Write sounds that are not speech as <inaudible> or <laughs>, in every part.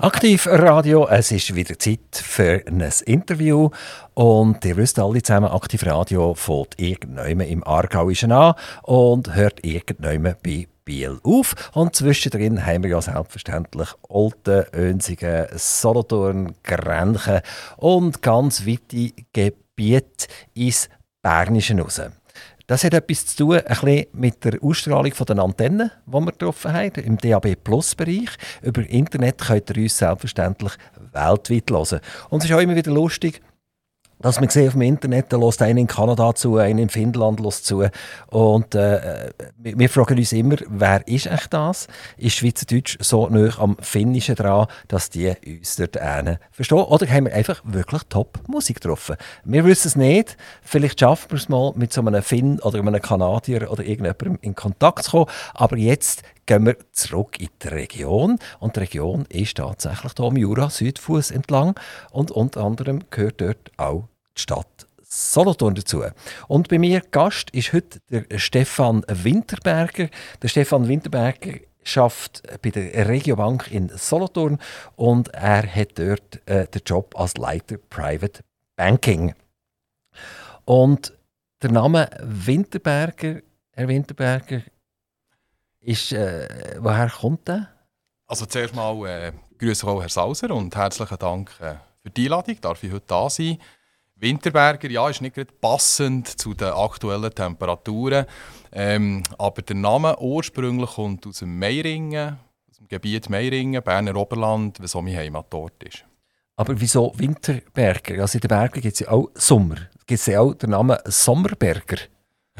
Aktiv Radio, es ist wieder Zeit für ein Interview. Und ihr wisst alle zusammen, Aktiv Radio fällt irgendwann im Aargauischen an und hört irgendwann bei Biel auf. Und zwischendrin haben wir ja selbstverständlich Olten, Önsigen, Solothurn, Grenchen und ganz weite Gebiete ins Bernische raus. Das hat etwas zu tun ein mit der Ausstrahlung der Antennen, die wir getroffen haben, im DAB Plus Bereich. Über Internet könnt ihr uns selbstverständlich weltweit hören. Und es ist auch immer wieder lustig, dass man sieht auf dem Internet, da lässt einer in Kanada zu, einer in Finnland lässt zu. Und äh, wir fragen uns immer, wer ist echt das? Ist Schweizerdeutsch so nah am Finnischen dran, dass die uns dort einen verstehen? Oder haben wir einfach wirklich Top-Musik getroffen? Wir wissen es nicht. Vielleicht schaffen wir es mal, mit so einem Finn oder einem Kanadier oder irgendjemandem in Kontakt zu kommen. Aber jetzt gehen wir zurück in die Region. Und die Region ist tatsächlich hier am Jura, Südfuß entlang. Und unter anderem gehört dort auch die Stadt Solothurn dazu. Und bei mir Gast ist heute der Stefan Winterberger. Der Stefan Winterberger schafft bei der Regiobank in Solothurn und er hat dort äh, den Job als Leiter Private Banking. Und der Name Winterberger, Herr Winterberger, ist, äh, woher kommt der? Also zuerst mal äh, grüße auch Herr Sauser und herzlichen Dank äh, für die Einladung. Darf ich heute da sein? Winterberger, ja, ist nicht gerade passend zu den aktuellen Temperaturen, ähm, aber der Name ursprünglich kommt aus dem Meiringen, aus dem Gebiet Meiringen, Berner Oberland, auch mein Heimatort ist. Aber wieso Winterberger? Also in den Bergen gibt es ja auch Sommer. Gibt es ja auch den Namen Sommerberger?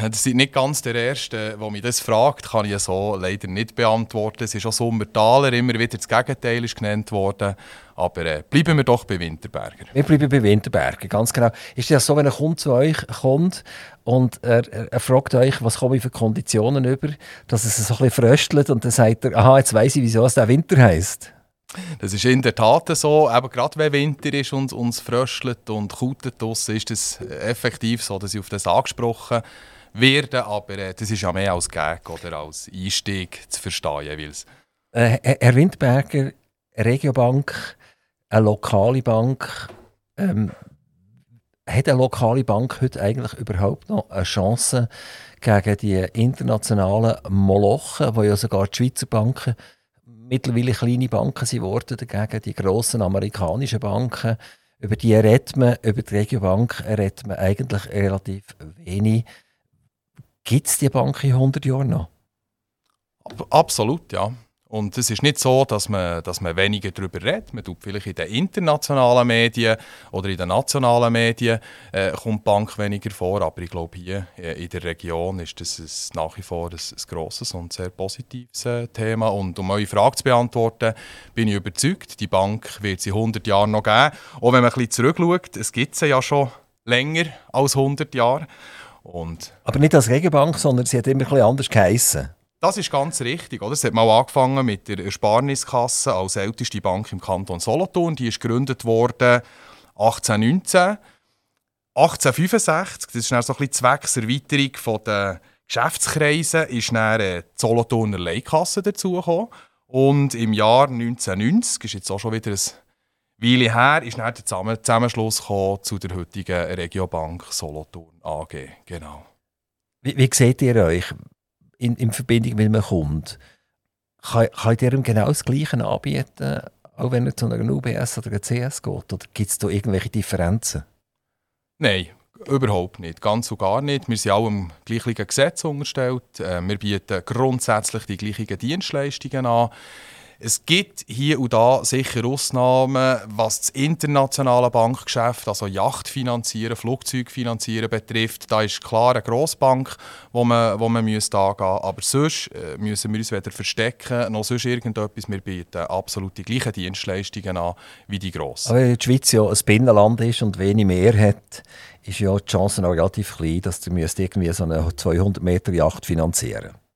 Das sind nicht ganz der Erste, der mich das fragt, kann ich so leider nicht beantworten. Es ist auch Sommertaler, immer wieder das Gegenteil ist genannt worden. Aber äh, bleiben wir doch bei Winterberger. Wir bleiben bei Winterberger, ganz genau. Ist das so, wenn ein Kunde zu euch kommt und er, er, er fragt euch, was komme ich für Konditionen über, dass es so ein bisschen fröstelt und dann sagt er, aha, jetzt weiß ich, wieso es der Winter heisst. Das ist in der Tat so, aber gerade wenn Winter ist und uns fröstelt und kutet ist es effektiv so, dass ich auf das angesprochen werden, aber äh, das ist ja mehr als Gag oder als Einstieg zu verstehen jeweils. Äh, Herr Windberger, Regiobank, eine lokale Bank, ähm, hat eine lokale Bank heute eigentlich überhaupt noch eine Chance gegen die internationalen Molochen, wo ja sogar die Schweizer Banken mittlerweile kleine Banken sind geworden, dagegen die grossen amerikanischen Banken, über die redet man, über die Regiobank redet man eigentlich relativ wenig. Gibt es die Bank in 100 Jahren noch? Absolut, ja. Und es ist nicht so, dass man, dass man weniger darüber redet. Man tut vielleicht in den internationalen Medien oder in den nationalen Medien äh, kommt die Bank weniger vor. Aber ich glaube, hier äh, in der Region ist das ein, nach wie vor ein, ein grosses und sehr positives äh, Thema. Und um eure Frage zu beantworten, bin ich überzeugt, die Bank wird es in 100 Jahren noch geben. Auch wenn man ein bisschen zurückschaut, es gibt sie ja schon länger als 100 Jahre. Und Aber nicht als Regenbank, sondern sie hat immer ein bisschen anders geheissen. Das ist ganz richtig. Oder? Es hat mal angefangen mit der Ersparniskasse als älteste Bank im Kanton Solothurn. Die ist gegründet worden 1819. 1865, das ist dann so ein bisschen Zweckserweiterung der Geschäftskreise, ist dann die Solothurner Leihkasse dazugekommen. Und im Jahr 1990, ist jetzt auch schon wieder ein Weile her ist dann der Zusammenschluss zu der heutigen Regiobank Solothurn AG. Genau. Wie, wie seht ihr euch in, in Verbindung mit einem Kunden? Kann, könnt ihr ihm genau das Gleiche anbieten, auch wenn er zu einer UBS oder einer CS geht? Oder gibt es da irgendwelche Differenzen? Nein, überhaupt nicht. Ganz und gar nicht. Wir sind alle im gleichen Gesetz unterstellt. Äh, wir bieten grundsätzlich die gleichen Dienstleistungen an. Es gibt hier und da sicher Ausnahmen, was das internationale Bankgeschäft, also Yachtfinanzieren, Flugzeugfinanzieren betrifft. Da ist klar eine Grossbank, wo man, wo man müsste angehen Aber sonst äh, müssen wir uns weder verstecken noch sonst irgendetwas. Wir bieten absolut die gleichen Dienstleistungen an wie die Grossen. Aber die Schweiz ja ein Binnenland ist und wenig mehr hat, ist ja die Chance relativ klein, dass du irgendwie so eine 200 Meter Yacht finanzieren müsst.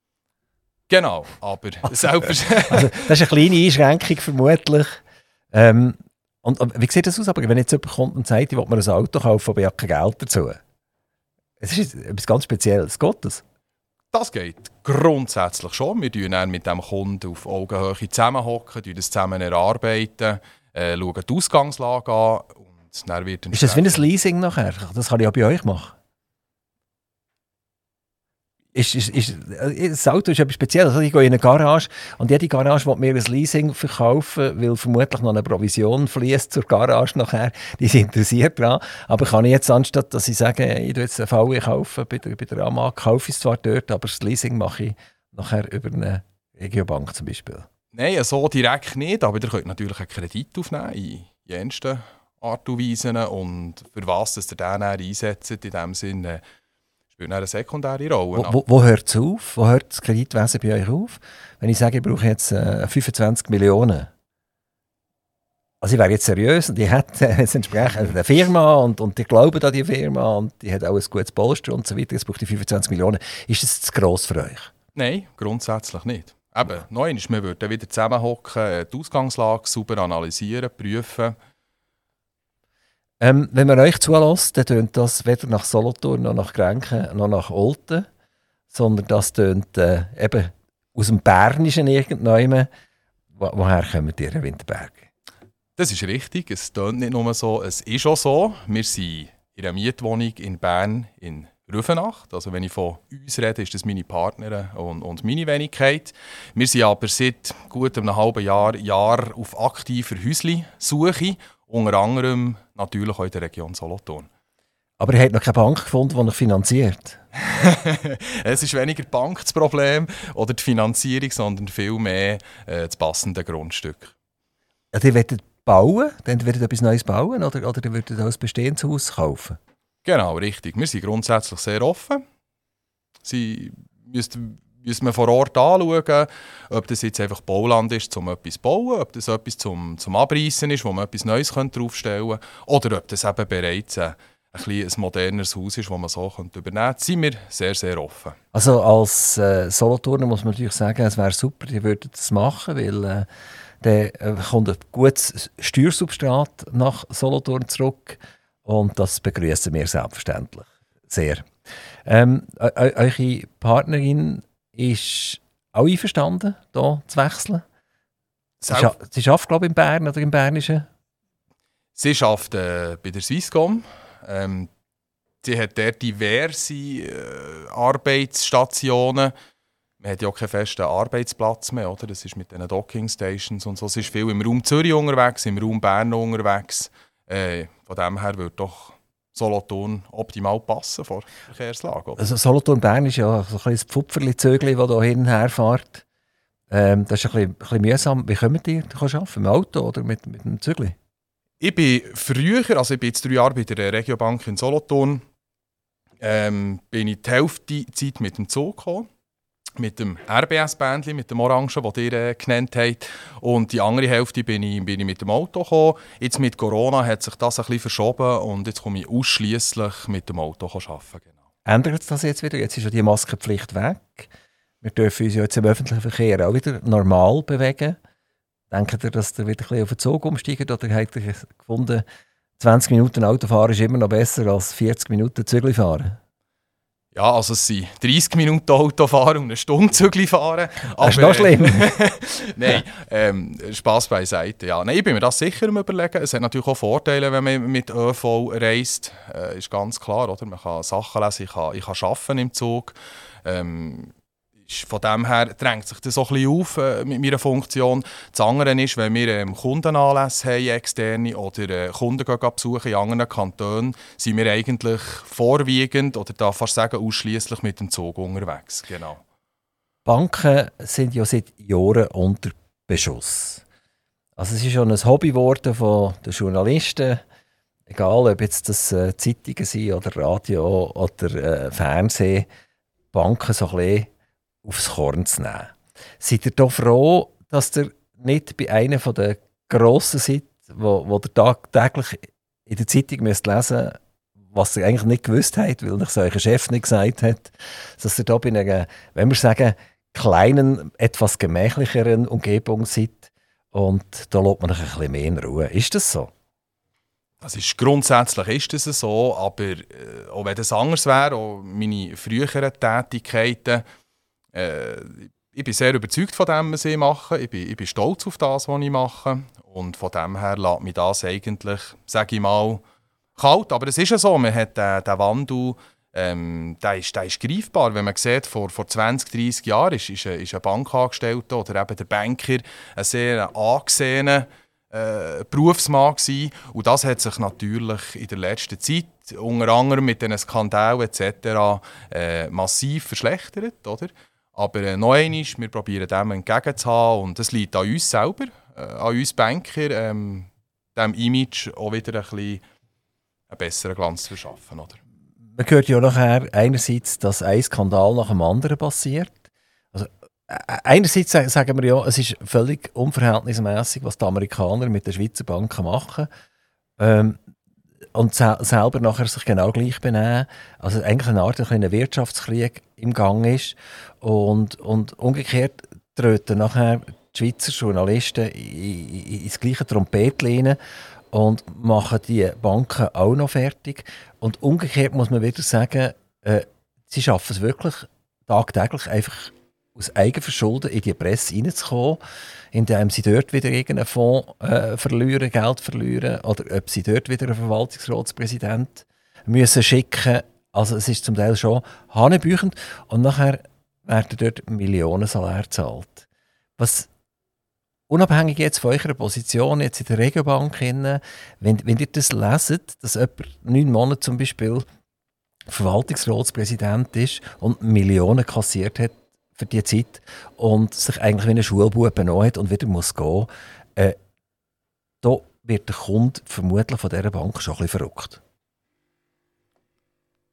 Genau, aber selbstverständlich. <laughs> also, <laughs> das ist eine kleine Einschränkung vermutlich. Ähm, und, und, wie sieht das aus? Aber wenn jetzt jemand kommt und sagt, ich will mir ein Auto kaufen, aber ich habe kein Geld dazu. Es ist etwas ganz Spezielles. Geht das? Das geht grundsätzlich schon. Wir arbeiten dann mit dem Kunden auf Augenhöhe zusammenhocken, das zusammen erarbeiten, äh, schauen die Ausgangslage an. Und dann wird ist das wie ein Leasing nachher? Das kann ich auch bei euch machen. Ist, ist, ist, äh, das Auto ist etwas Spezielles. Also ich gehe in eine Garage und jede Garage will mir ein Leasing verkaufen, weil vermutlich noch eine Provision fließt zur Garage nachher. Die sind interessiert daran. Aber kann ich jetzt, anstatt dass ich sage, ich will jetzt einen VW kaufen, bei der, bei der AMAG, kaufe ich es zwar dort, aber das Leasing mache ich nachher über eine Regiobank zum Beispiel? Nein, so direkt nicht, aber ihr könnt natürlich einen Kredit aufnehmen in jensten Art und Weise. Und für was dass ihr den einsetzt, in dem Sinne spielt eine sekundäre Rolle. Wo, wo, wo hört es auf? Wo hört das Kreditwesen bei euch auf? Wenn ich sage, ich brauche jetzt äh, 25 Millionen, also ich wäre jetzt seriös und ich hätte jetzt entsprechend eine Firma und, und die glauben an die Firma und die hat auch ein gutes Polster und so weiter, jetzt braucht die 25 Millionen. Ist das zu gross für euch? Nein, grundsätzlich nicht. Eben, neu ist, wir würden wieder zusammenhocken, äh, die Ausgangslage sauber analysieren, prüfen, ähm, wenn man euch zulässt, dann tönt das weder nach Solothurn noch nach Grenken noch nach Olten, sondern das tönt äh, eben aus dem Bernischen irgendwann. Wo, woher kommen die in Winterberg? Das ist richtig. Es tönt nicht nur so, es ist auch so. Wir sind in einer Mietwohnung in Bern in Rüfenacht. Also wenn ich von uns rede, ist das meine Partnerin und, und meine Wenigkeit. Wir sind aber seit gut einem halben Jahr, Jahr auf aktiver Häusli-Suche unter anderem natürlich auch in der Region Solothurn. Aber ihr habt noch keine Bank gefunden, die euch finanziert? <laughs> es ist weniger die Bank das Problem oder die Finanzierung, sondern vielmehr äh, das passende Grundstück. Ja, ihr wollt bauen, dann werdet ihr etwas Neues bauen oder, oder ihr würdet ein bestehendes Haus kaufen? Genau, richtig. Wir sind grundsätzlich sehr offen. Sie müssen müssen wir vor Ort anschauen, ob das jetzt einfach Bauland ist, um etwas zu bauen, ob das etwas zum, zum Abreißen ist, wo man etwas Neues draufstellen könnte, oder ob das eben bereits ein, ein, ein modernes Haus ist, das man so könnte übernehmen könnte. sind wir sehr, sehr offen. Also als äh, Solothurner muss man natürlich sagen, es wäre super, ihr würdet das machen, weil äh, dann äh, kommt ein gutes Steuersubstrat nach Solothurn zurück und das begrüßen wir selbstverständlich sehr. Ähm, eure Partnerin ist auch einverstanden, hier zu wechseln. Sie, scha sie arbeitet, glaube ich, in Bern oder im Bernischen. Sie arbeitet äh, bei der Swisscom. Ähm, sie hat dort diverse äh, Arbeitsstationen. Man hat ja auch keinen festen Arbeitsplatz mehr, oder? Das ist mit den Docking Stations und so. Sie ist viel im Raum Zürich unterwegs, im Raum Bern unterwegs. Äh, von dem her wird doch Solothurn optimal passen vor Verkehrslage. Also Solothurn-Bern ist ja so ein Pfupferli-Zögli, das hier hin und her fährt. Ähm, das ist ein bisschen, ein bisschen mühsam. Wie kommt ihr arbeiten? Mit dem Auto oder mit, mit dem Zögli? Ich bin früher, also ich bin jetzt drei Jahre bei der Regiobank in Solothurn, ähm, bin ich die Hälfte Zeit mit dem Zug gekommen mit dem RBS-Bändchen, mit dem Orangen, das ihr äh, genannt habt. Und die andere Hälfte bin ich, bin ich mit dem Auto gekommen. Jetzt mit Corona hat sich das ein bisschen verschoben und jetzt komme ich ausschließlich mit dem Auto arbeiten. Genau. Ändert das jetzt wieder? Jetzt ist ja die Maskenpflicht weg. Wir dürfen uns ja jetzt im öffentlichen Verkehr auch wieder normal bewegen. Denkt ihr, dass ihr wieder ein bisschen auf den Zug umsteigt oder habt ihr gefunden, 20 Minuten Autofahren ist immer noch besser als 40 Minuten Zügel fahren? Ja, also es sind 30 Minuten Auto fahren und eine Stunde Zügel fahren. Das ist noch schlimm. <laughs> Nein, ähm, Spass beiseite. Ja. Nein, ich bin mir das sicher am überlegen. Es hat natürlich auch Vorteile, wenn man mit ÖV reist. Äh, ist ganz klar, oder? Man kann Sachen lesen, ich kann, ich kann arbeiten im Zug. Ähm, von dem her drängt sich das so ein bisschen auf äh, mit meiner Funktion. Das andere ist, wenn wir ähm, Kundenanlässe haben, externe, oder äh, Kunden gehen besuchen in anderen Kantonen, sind wir eigentlich vorwiegend, oder darf fast sagen, ausschließlich mit dem Zug unterwegs. Genau. Banken sind ja seit Jahren unter Beschuss. Also es ist schon ein Hobby geworden von den Journalisten, egal ob jetzt das äh, Zeitungen sind oder Radio oder äh, Fernsehen, Banken so ein bisschen aufs Korn zu nehmen. Seid ihr doch froh, dass ihr nicht bei einer der grossen seid, wo, wo ihr tagtäglich in der Zeitung müsst lesen müsst, was ihr eigentlich nicht gewusst habt, weil euch euer Chef nicht gesagt hat, dass ihr da bei einer, wenn wir sagen, kleinen, etwas gemächlicheren Umgebung seid und da lässt man euch ein bisschen mehr in Ruhe. Ist das so? Das ist, grundsätzlich ist das so, aber äh, auch wenn das anders wäre, auch meine früheren Tätigkeiten, Äh, ich bin sehr überzeugt von dem, was ich mache. Ich bin, ich bin stolz auf das, was ich mache. Und von dem her lässt mich das eigentlich, sage ich mal, kalt. Aber es ist ja so, man hat den, den Wandel, ähm, der, ist, der ist greifbar. Wenn man sieht, vor, vor 20, 30 Jahren ist, ist, ein, ist ein Bankangestellter oder eben der Banker ein sehr angesehener äh, Berufsmann gewesen. Und das hat sich natürlich in der letzten Zeit, unter anderem mit den Skandalen etc., äh, massiv verschlechtert. Oder? Aber äh, noch einmal, wir probieren dem entgegenzuhaben und es liegt an uns selber, äh, an uns Banker, ähm, dem Image auch wieder ein bisschen einen besseren Glanz zu verschaffen. Oder? Man hört ja nachher einerseits, dass ein Skandal nach dem anderen passiert. Also, äh, einerseits sagen wir ja, es ist völlig unverhältnismäßig, was die Amerikaner mit den Schweizer Banken machen. Ähm, und selber nachher sich genau gleich benehmen. Also eigentlich eine Art ein Wirtschaftskrieg im Gang ist. Und, und umgekehrt treten nachher die Schweizer Journalisten ins gleiche Trompet und machen die Banken auch noch fertig. Und umgekehrt muss man wieder sagen, äh, sie schaffen es wirklich tagtäglich einfach aus Eigenverschulden in die Presse reinzukommen, indem sie dort wieder irgendeinen Fonds äh, verlieren, Geld verlieren, oder ob sie dort wieder einen Verwaltungsratspräsident müssen schicken. Also es ist zum Teil schon hanebüchend. Und nachher werden dort Millionen Salär gezahlt. Was unabhängig jetzt von eurer Position jetzt in der Regiobank, wenn, wenn ihr das leset, dass jemand neun Monate zum Beispiel Verwaltungsratspräsident ist und Millionen kassiert hat für diese Zeit und sich eigentlich wie ein Schulbub benommen hat und wieder muss gehen, äh, da wird der Kunde vermutlich von dieser Bank schon ein bisschen verrückt.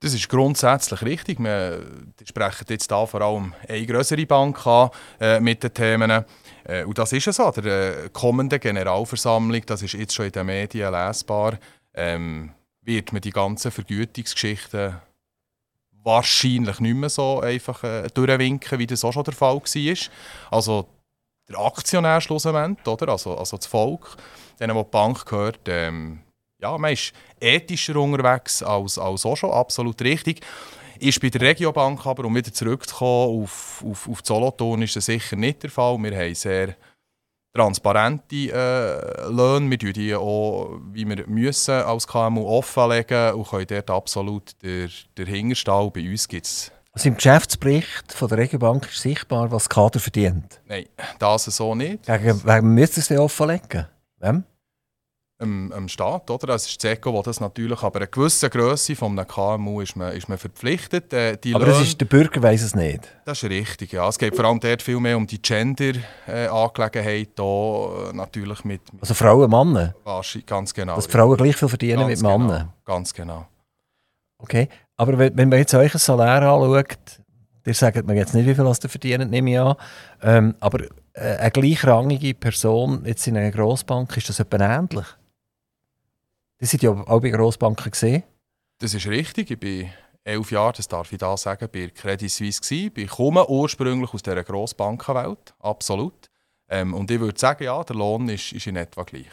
Das ist grundsätzlich richtig. Wir sprechen jetzt hier vor allem eine größere Bank an äh, mit den Themen. Äh, und das ist es so. Der äh, kommende Generalversammlung, das ist jetzt schon in den Medien lesbar, ähm, wird man die ganzen Vergütungsgeschichten wahrscheinlich nicht mehr so einfach äh, durchwinken, wie das auch schon der Fall war. Also der Aktionär schlussendlich, oder? Also, also das Volk, denen, wo die Bank gehört, ähm, ja, man ist ethischer unterwegs als, als auch schon, absolut richtig. Ist bei der Regiobank aber, um wieder zurückzukommen auf, auf, auf Solothurn, ist das sicher nicht der Fall. Wir haben sehr transparente äh, Löhne. Wir tun die auch, wie wir müssen, als KMU offenlegen und können dort absolut Hingerstall. Bei uns gibt es also im Geschäftsbericht von der Regiobank ist sichtbar, was Kader verdient? Nein, das so nicht. Wegen, wegen müsst ihr es offenlegen? Wem? Im, im Staat, oder? Das ist das ECO, wo das natürlich, aber eine gewisse Größe von einem KMU ist man, ist man verpflichtet. Äh, aber Löhne, ist, der Bürger weiß es nicht? Das ist richtig, ja. Es geht vor allem dort viel mehr um die Gender-Angelegenheit, äh, natürlich mit, mit... Also Frauen, Männer? Ganz genau. Dass Frauen gleich viel verdienen ganz mit Männern? Genau, ganz genau. Okay, aber wenn, man jetzt euch ein Salär anschaut, ihr sagt mir jetzt nicht, wie viel ihr verdient, nehme ich an, ähm, aber äh, eine gleichrangige Person jetzt in einer Grossbank, ist das etwa ähnlich? Die sind ja auch bei Grossbanken gesehen. Das ist richtig. Ich bin elf Jahre, das darf ich da sagen, bei Credit Suisse gewesen. Ich komme ursprünglich aus dieser Grossbankenwelt, absolut. Ähm, und ich würde sagen, ja, der Lohn ist, ist in etwa gleich.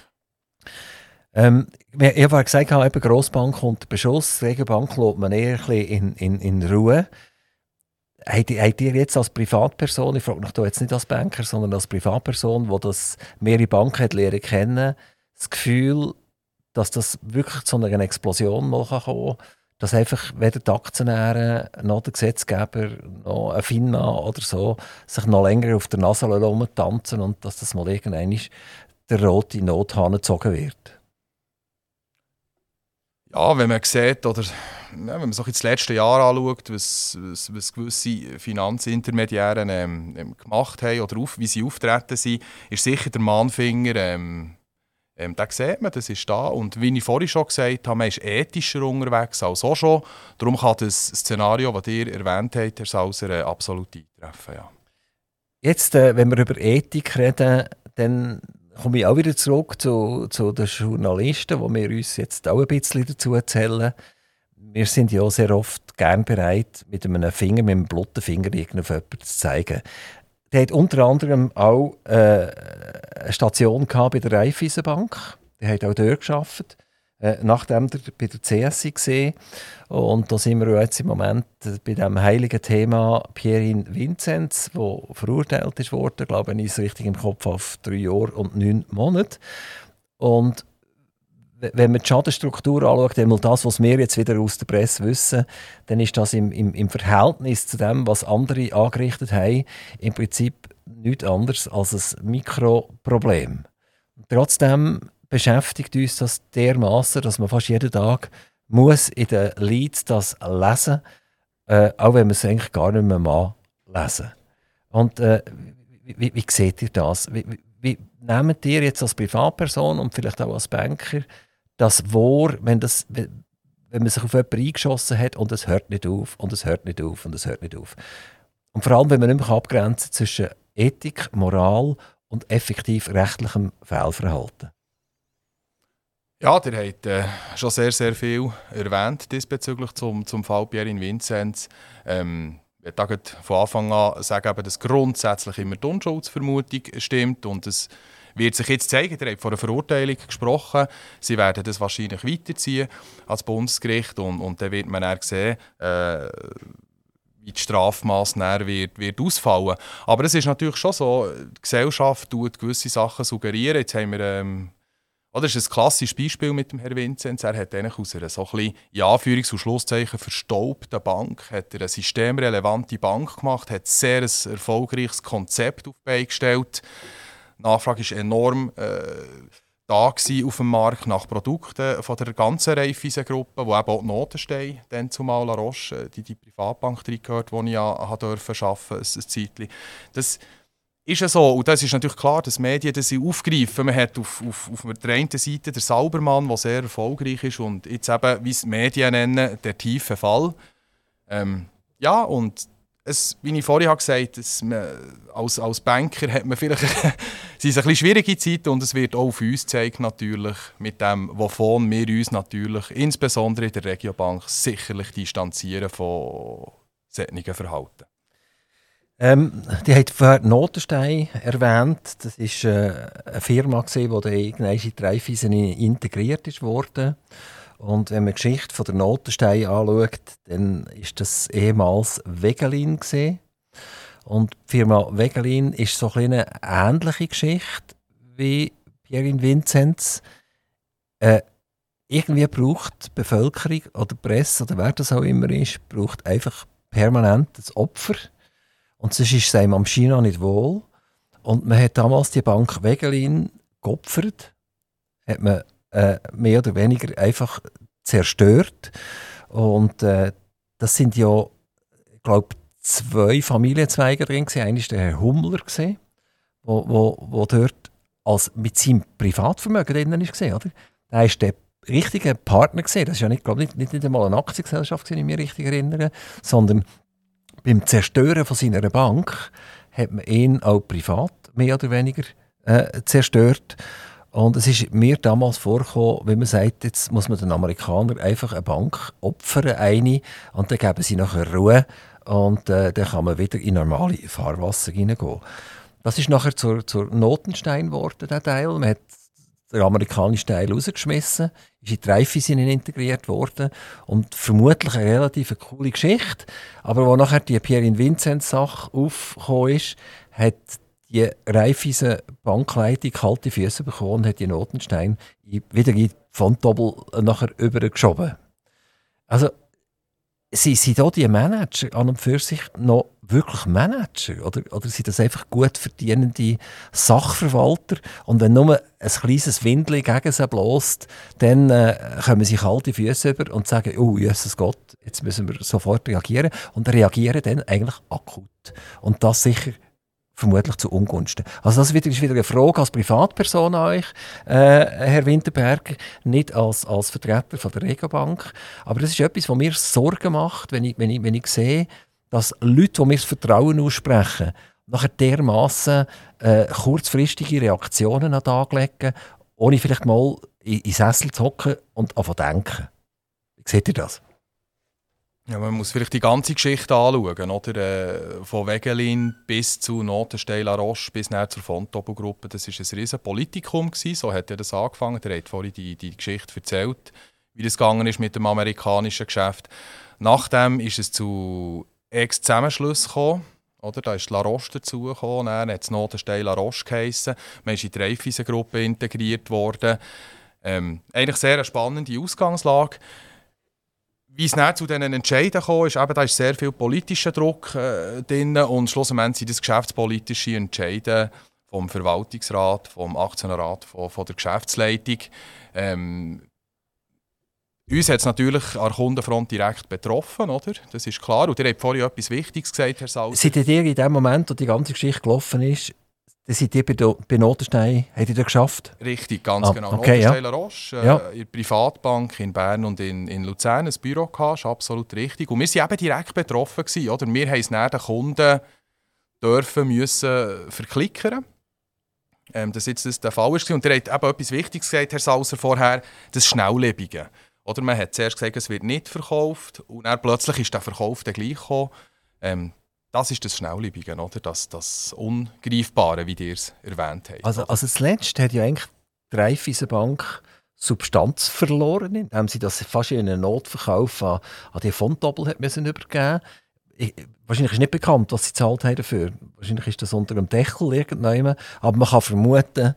Ähm, ich habe gesagt, eben Grossbank und Beschuss, Regenbank lässt man eher ein in, in, in Ruhe. Habt ihr, habt ihr jetzt als Privatperson, ich frage mich jetzt nicht als Banker, sondern als Privatperson, die das mehrere Banken hat lernen kennen, das Gefühl, dass das wirklich zu einer Explosion mal kommen kann, dass einfach weder die Aktionäre noch der Gesetzgeber noch ein FINA oder so sich noch länger auf der Nase tanzen und dass das mal irgendwann der rote Nothahn gezogen wird. Ja, wenn man sieht, oder ja, wenn man sich das letzte Jahr anschaut, was, was, was gewisse Finanzintermediäre ähm, gemacht haben oder auf, wie sie auftreten sind, ist sicher der Mahnfinger ähm, ähm, da sieht man, das ist da. Und wie ich vorhin schon gesagt habe, man ist ethischer unterwegs als auch schon. Darum kann das Szenario, das ihr erwähnt habt, Herr Sauser, äh, absolut eintreffen. Ja. Jetzt, äh, wenn wir über Ethik reden, dann komme ich auch wieder zurück zu, zu den Journalisten, wo wir uns jetzt auch ein bisschen dazu erzählen. Wir sind ja sehr oft gern bereit, mit einem Finger, mit einem blutigen Finger auf jemanden zu zeigen. Der hat unter anderem auch äh, eine Station bei der Raiffeisenbank. Der hat auch dort gearbeitet. äh, nachdem er bei der CSI gesehen und da sind wir jetzt im Moment bei dem heiligen Thema Pierin Vinzenz, wo verurteilt ist worden, glaube ich, ist richtig im Kopf auf drei Jahre und neun Monate. Und wenn man die Schadenstruktur anschaut, einmal das, was wir jetzt wieder aus der Presse wissen, dann ist das im, im, im Verhältnis zu dem, was andere angerichtet haben, im Prinzip nichts anderes als ein Mikroproblem. Trotzdem beschäftigt uns das dermaßen, dass man fast jeden Tag muss in den Leads das lesen, äh, auch wenn man es eigentlich gar nicht mehr mal lesen. Und äh, wie, wie, wie seht ihr das? Wie, wie, nehmt ihr jetzt als Privatperson und vielleicht auch als Banker das Wohr, wenn, das, wenn man sich auf jemanden eingeschossen hat und es hört nicht auf und es hört nicht auf und es hört nicht auf. Und vor allem, wenn man nicht mehr abgrenzen zwischen Ethik, Moral und effektiv rechtlichem Fehlverhalten. Ja, der hat äh, schon sehr, sehr viel erwähnt diesbezüglich zum, zum Fall Pierin Vinzenz. Ähm, ich würde von Anfang an sagen, dass grundsätzlich immer die Unschuldsvermutung stimmt und es wird sich jetzt zeigen, ihr habt von einer Verurteilung gesprochen, sie werden das wahrscheinlich weiterziehen als Bundesgericht und, und dann wird man dann sehen, äh, wie die Strafmaß wird, wird ausfallen. Aber es ist natürlich schon so, die Gesellschaft tut gewisse Sachen suggerieren. Jetzt haben wir ähm, das ist ein klassisches Beispiel mit dem Herrn Vinzenz. Er hat eigentlich aus einer so ein Anführungs- und Schlusszeichen verstaubten Bank hat er eine systemrelevante Bank gemacht, hat sehr ein erfolgreiches Konzept aufgestellt. Die Nachfrage war enorm äh, da auf dem Markt nach Produkten von der ganzen Raiffeisen-Gruppe, wo eben auch die Notenstein, dann zumal La Roche, die, die Privatbank drin gehört, die ich ja arbeiten durfte, ein, Zeitchen. Das, ist ja so, und das ist natürlich klar, dass Medien das aufgreifen. Man hat auf, auf, auf der einen Seite den Saubermann, der sehr erfolgreich ist, und jetzt eben, wie es die Medien nennen, der tiefe Fall. Ähm, ja, und es, wie ich vorhin habe gesagt habe, als, als Banker hat man vielleicht <laughs> es ist eine schwierige Zeit und es wird auch auf uns gezeigt, natürlich, mit dem, wovon wir uns natürlich, insbesondere in der Regiobank, sicherlich distanzieren von solchen Verhalten. Ähm, die hat vorher Notenstein erwähnt. Das ist äh, eine Firma, gewesen, die in die Raiffeisen integriert wurde. Und wenn man die Geschichte von der Notenstein anschaut, dann ist das ehemals Wegelin gesehen. Und die Firma Wegelin ist so eine ähnliche Geschichte wie Pierin Vinzenz. Äh, irgendwie braucht die Bevölkerung oder die Presse oder wer das auch immer ist, braucht einfach permanent das Opfer und sonst ist es einem am China nicht wohl. Und man hat damals die Bank Wegelin geopfert, hat man äh, mehr oder weniger einfach zerstört. Und äh, das sind ja, ich glaube, zwei Familienzweige drin. Einer war der Herr Hummler, gewesen, wo, wo, wo dort als mit seinem Privatvermögen drin war. Oder? Der war der richtige Partner. Gewesen. Das war ja nicht, glaube nicht, nicht einmal eine Aktiengesellschaft, wenn ich mich richtig erinnere, sondern beim Zerstören von seiner Bank hat man ihn auch privat mehr oder weniger äh, zerstört. Und es ist mir damals vorgekommen, wenn man sagt, jetzt muss man den Amerikanern einfach eine Bank opfern, eine, und dann geben sie nachher Ruhe und äh, dann kann man wieder in normale Fahrwasser hineingehen. Das ist nachher zur, zur Notenstein geworden, der Teil. Man hat den amerikanischen Teil rausgeschmissen, ist in die Raiffeisen integriert worden und vermutlich eine relativ coole Geschichte. Aber wo nachher die Pierre Vinzenz Sache aufgekommen ist, hat die Raiffeisen Bankleitung kalte Füße bekommen und hat die Notenstein wieder in die Fontobel nachher übergeschoben. Also sind, da die Manager an und für sich noch wirklich Manager? Oder, oder sind das einfach gut verdienende Sachverwalter? Und wenn nur ein kleines Windel gegen sie bläst, dann äh, kommen sie kalte Füße über und sagen, oh, Jesus Gott, jetzt müssen wir sofort reagieren. Und reagieren dann eigentlich akut. Und das sicher vermutlich zu Ungunsten. Also das ist wieder eine Frage als Privatperson an euch, äh, Herr Winterberger, nicht als, als Vertreter von der Regobank. Aber das ist etwas, was mir Sorgen macht, wenn ich, wenn ich, wenn ich sehe, dass Leute, die mir das Vertrauen aussprechen, nachher dermaßen äh, kurzfristige Reaktionen an den Tag legen, ohne vielleicht mal in, in Sessel zu hocken und zu denken. Wie seht ihr das? Ja, man muss vielleicht die ganze Geschichte anschauen, oder? Äh, von Wegelin bis zu Notenstein La Roche bis näher zur Fontobel-Gruppe. Das war ein riesen Politikum, so hat er das angefangen. Er hat vorhin die, die Geschichte erzählt, wie das gegangen ist mit dem amerikanischen Geschäft. Nachdem ist es zu Ex-Zusammenschluss gekommen. Oder? Da ist La Roche dazugekommen, dann hat es Notenstein La Roche geheissen. Man ist in die Raiffeisen-Gruppe integriert worden. Ähm, eigentlich sehr eine spannende Ausgangslage. Wie es dann zu diesen Entscheiden kam, ist, eben, da ist sehr viel politischer Druck äh, drin und schlussendlich sind das geschäftspolitische Entscheiden vom Verwaltungsrat, vom Aktionärrat, von, von der Geschäftsleitung. Ähm, uns hat es natürlich an der Kundenfront direkt betroffen, oder? Das ist klar. Und ihr habt vorhin etwas Wichtiges gesagt, Herr Salzer. Seid ihr in dem Moment, wo die ganze Geschichte gelaufen ist, dann seid ihr bei, bei Notenstein, habt ihr das geschafft? Richtig, ganz ah, genau. Okay, Notenstein ja. Roche, äh, Ja. in der Privatbank in Bern und in, in Luzern ein Büro gehabt, ist absolut richtig. Und wir waren eben direkt betroffen, gewesen, oder? Wir haben es dann den Kunden dürfen müssen verklickern. Ähm, dass jetzt das der Fall ist. Und ihr habt eben etwas Wichtiges gesagt, Herr Sauser, vorher, das Schnelllebige. Oder man hat zuerst gesagt, es wird nicht verkauft und dann plötzlich ist der Verkauf dann gleich gekommen. Ähm, das ist das Schnelllebige, oder? Das, das Ungreifbare, wie ihr es erwähnt habt. Also, also zuletzt hat ja eigentlich die Raiffeisenbank Substanz verloren, indem sie das fast in einen Notverkauf an, an die Fontobel hat müssen übergeben ich, Wahrscheinlich ist nicht bekannt, was sie gezahlt haben dafür. Wahrscheinlich ist das unter dem Deckel irgendjemand. Aber man kann vermuten,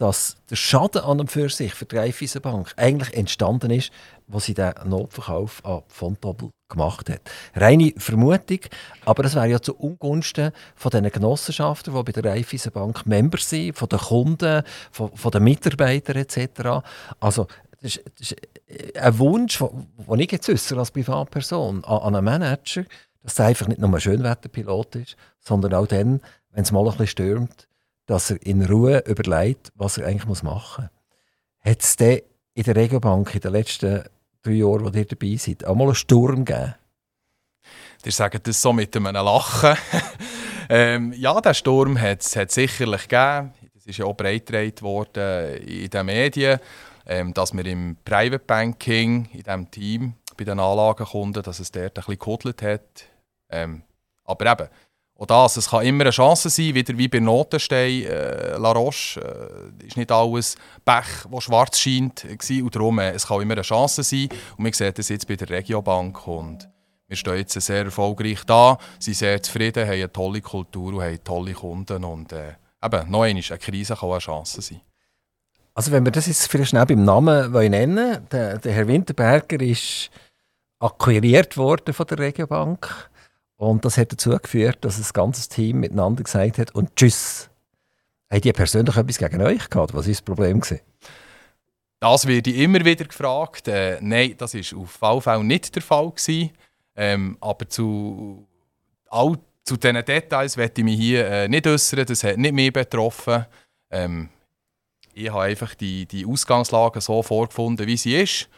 dass der Schaden an und für sich für die Raiffeisenbank eigentlich entstanden ist, was sie den Notverkauf an Fontobel gemacht hat. Reine Vermutung, aber das wäre ja zu Ungunsten von den Genossenschaften, die bei der Raiffeisenbank Member sind, von den Kunden, von, von den Mitarbeitern etc. Also das ist, das ist ein Wunsch, den ich jetzt als Privatperson an, an einen Manager, dass er einfach nicht nur ein Schönwetterpilot ist, sondern auch dann, wenn es mal ein bisschen stürmt, dass er in Ruhe überlegt, was er eigentlich machen muss. Hat es denn in der Regiobank in den letzten drei Jahren, wo ihr dabei seid, auch mal einen Sturm gegeben? Ihr sagt das so mit einem Lachen. <laughs> ähm, ja, der Sturm hat es sicherlich gegeben. Das ist ja auch breitgetragen worden in den Medien, ähm, dass wir im Private Banking, in diesem Team, bei den Anlagenkunden, dass es dort ein bisschen gehudelt hat. Ähm, aber eben, auch das, es kann immer eine Chance sein, wieder wie bei Notenstein, äh, La Roche, äh, ist nicht alles Pech, das schwarz scheint, gewesen, und darum, äh, es kann immer eine Chance sein. Und wir sehen das jetzt bei der Regiobank und wir stehen jetzt sehr erfolgreich da, sind sehr zufrieden, haben eine tolle Kultur und haben tolle Kunden und äh, eben, noch einmal, eine Krise kann eine Chance sein. Also wenn wir das jetzt vielleicht schnell beim Namen nennen der, der Herr Winterberger ist akquiriert worden von der Regiobank und das hat dazu geführt, dass das ganze Team miteinander gesagt hat und tschüss. Haben die persönlich etwas gegen euch gehabt? Was war das Problem? Das wird immer wieder gefragt. Äh, nein, das war auf Fall nicht der Fall. Gewesen. Ähm, aber zu, all, zu diesen Details werde ich mich hier äh, nicht äußern. Das hat nicht mehr betroffen. Ähm, ich habe einfach die, die Ausgangslage so vorgefunden, wie sie ist.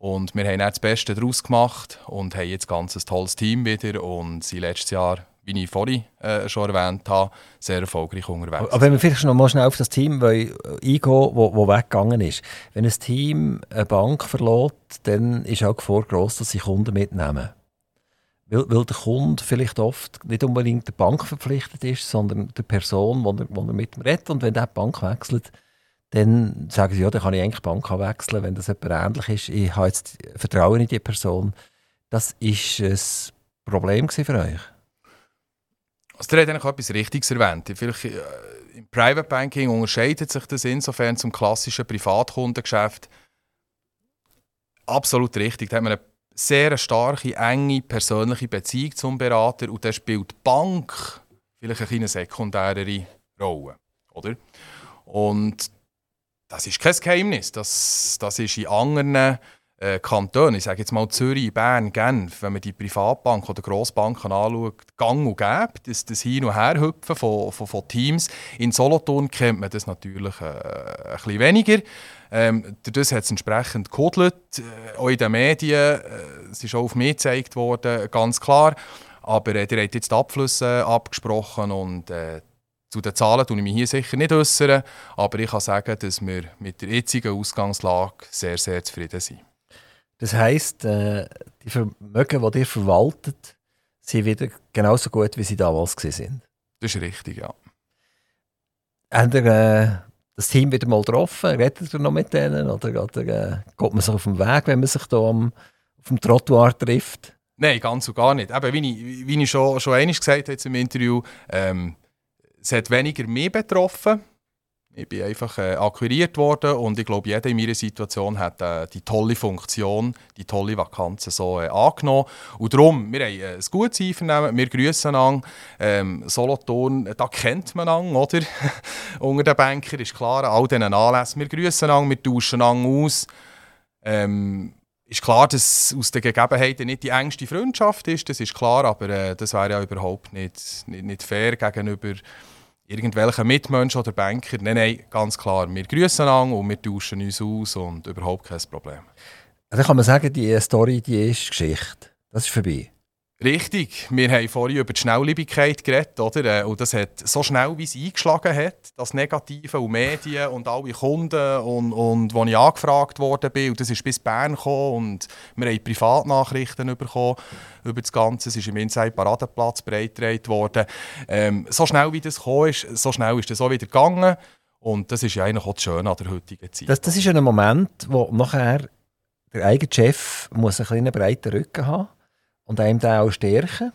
Und wir haben dann das Beste daraus gemacht und haben jetzt ganz ein tolles Team wieder und sind letztes Jahr, wie ich vorhin äh, schon erwähnt habe, sehr erfolgreich unterwegs. Aber wenn wir vielleicht noch mal schnell auf das Team wollen, eingehen wollen, das weggegangen ist. Wenn ein Team eine Bank verlässt, dann ist auch die Gefahr gross, dass sie Kunden mitnehmen. Weil, weil der Kunde vielleicht oft nicht unbedingt der Bank verpflichtet ist, sondern der Person, die er, mit ihm redet. Und wenn der Bank wechselt, dann sagen sie, ja, dann kann ich eigentlich Bank wechseln, wenn das jemand ähnlich ist. Ich habe jetzt Vertrauen in die Person. Das war ein Problem für euch? Also, der hat eigentlich etwas Richtiges erwähnt. Vielleicht, äh, Im Private Banking unterscheidet sich das insofern zum klassischen Privatkundengeschäft. Absolut richtig. Da hat man eine sehr starke, enge, persönliche Beziehung zum Berater und da spielt die Bank vielleicht eine sekundärere Rolle. Oder? Und das ist kein Geheimnis. Das, das ist in anderen äh, Kantonen, ich sage jetzt mal Zürich, Bern, Genf, wenn man die Privatbanken oder Grossbanken anschaut, gang und gäbe, das, das Hin- und Herhüpfen von, von, von Teams. In Solothurn kennt man das natürlich äh, ein bisschen weniger. Ähm, das hat es entsprechend gehodelt, äh, auch in den Medien. Äh, es ist auch auf mich gezeigt worden, ganz klar. Aber äh, ihr habt jetzt die Abflüsse abgesprochen und äh, zu den Zahlen tue ich mich hier sicher nicht äußern, aber ich kann sagen, dass wir mit der jetzigen Ausgangslage sehr, sehr zufrieden sind. Das heisst, äh, die Vermögen, die ihr verwaltet, sind wieder genauso gut, wie sie damals waren. Das ist richtig, ja. Habt ihr äh, das Team wieder mal getroffen? Redet ihr noch mit denen? Oder, oder äh, geht man sich auf den Weg, wenn man sich hier am, auf dem Trottoir trifft? Nein, ganz und gar nicht. Eben, wie ich, wie ich schon, schon einmal gesagt habe im Interview, ähm, es hat weniger mich betroffen. Ich bin einfach äh, akquiriert worden und ich glaube, jeder in meiner Situation hat äh, die tolle Funktion, die tolle Vakanz so äh, angenommen. Und darum, wir haben äh, ein gutes Einvernehmen, wir grüßen an. Ähm, Solothurn, da kennt man an, oder? <laughs> Unter den Bankern ist klar, all diesen Anlässen. Wir grüßen an, wir tauschen an aus. Ähm, ist klar, dass aus den Gegebenheiten nicht die engste Freundschaft ist, das ist klar, aber äh, das wäre ja überhaupt nicht, nicht, nicht fair gegenüber irgendwelchen Mitmenschen oder Banker. Nein, nein, ganz klar. Wir grüßen an und wir tauschen uns aus und überhaupt kein Problem. Also kann man sagen, die Story die ist Geschichte. Das ist vorbei. Richtig. Wir haben vorhin über die Schnelllebigkeit geredet, oder? Äh, und das hat so schnell, wie es eingeschlagen hat, das Negative und Medien und alle Kunden und, und wo ich angefragt worden bin, und das ist bis Bern gekommen und wir haben Privatnachrichten bekommen über das Ganze. Es ist im Inside Paradeplatz breitgetragen worden. Ähm, so schnell, wie das gekommen ist, so schnell ist das auch wieder gegangen. Und das ist ja eigentlich auch das Schöne an der heutigen Zeit. Das, das ist ein Moment, wo nachher der eigene Chef muss einen kleinen breiten Rücken haben und einem den auch stärken.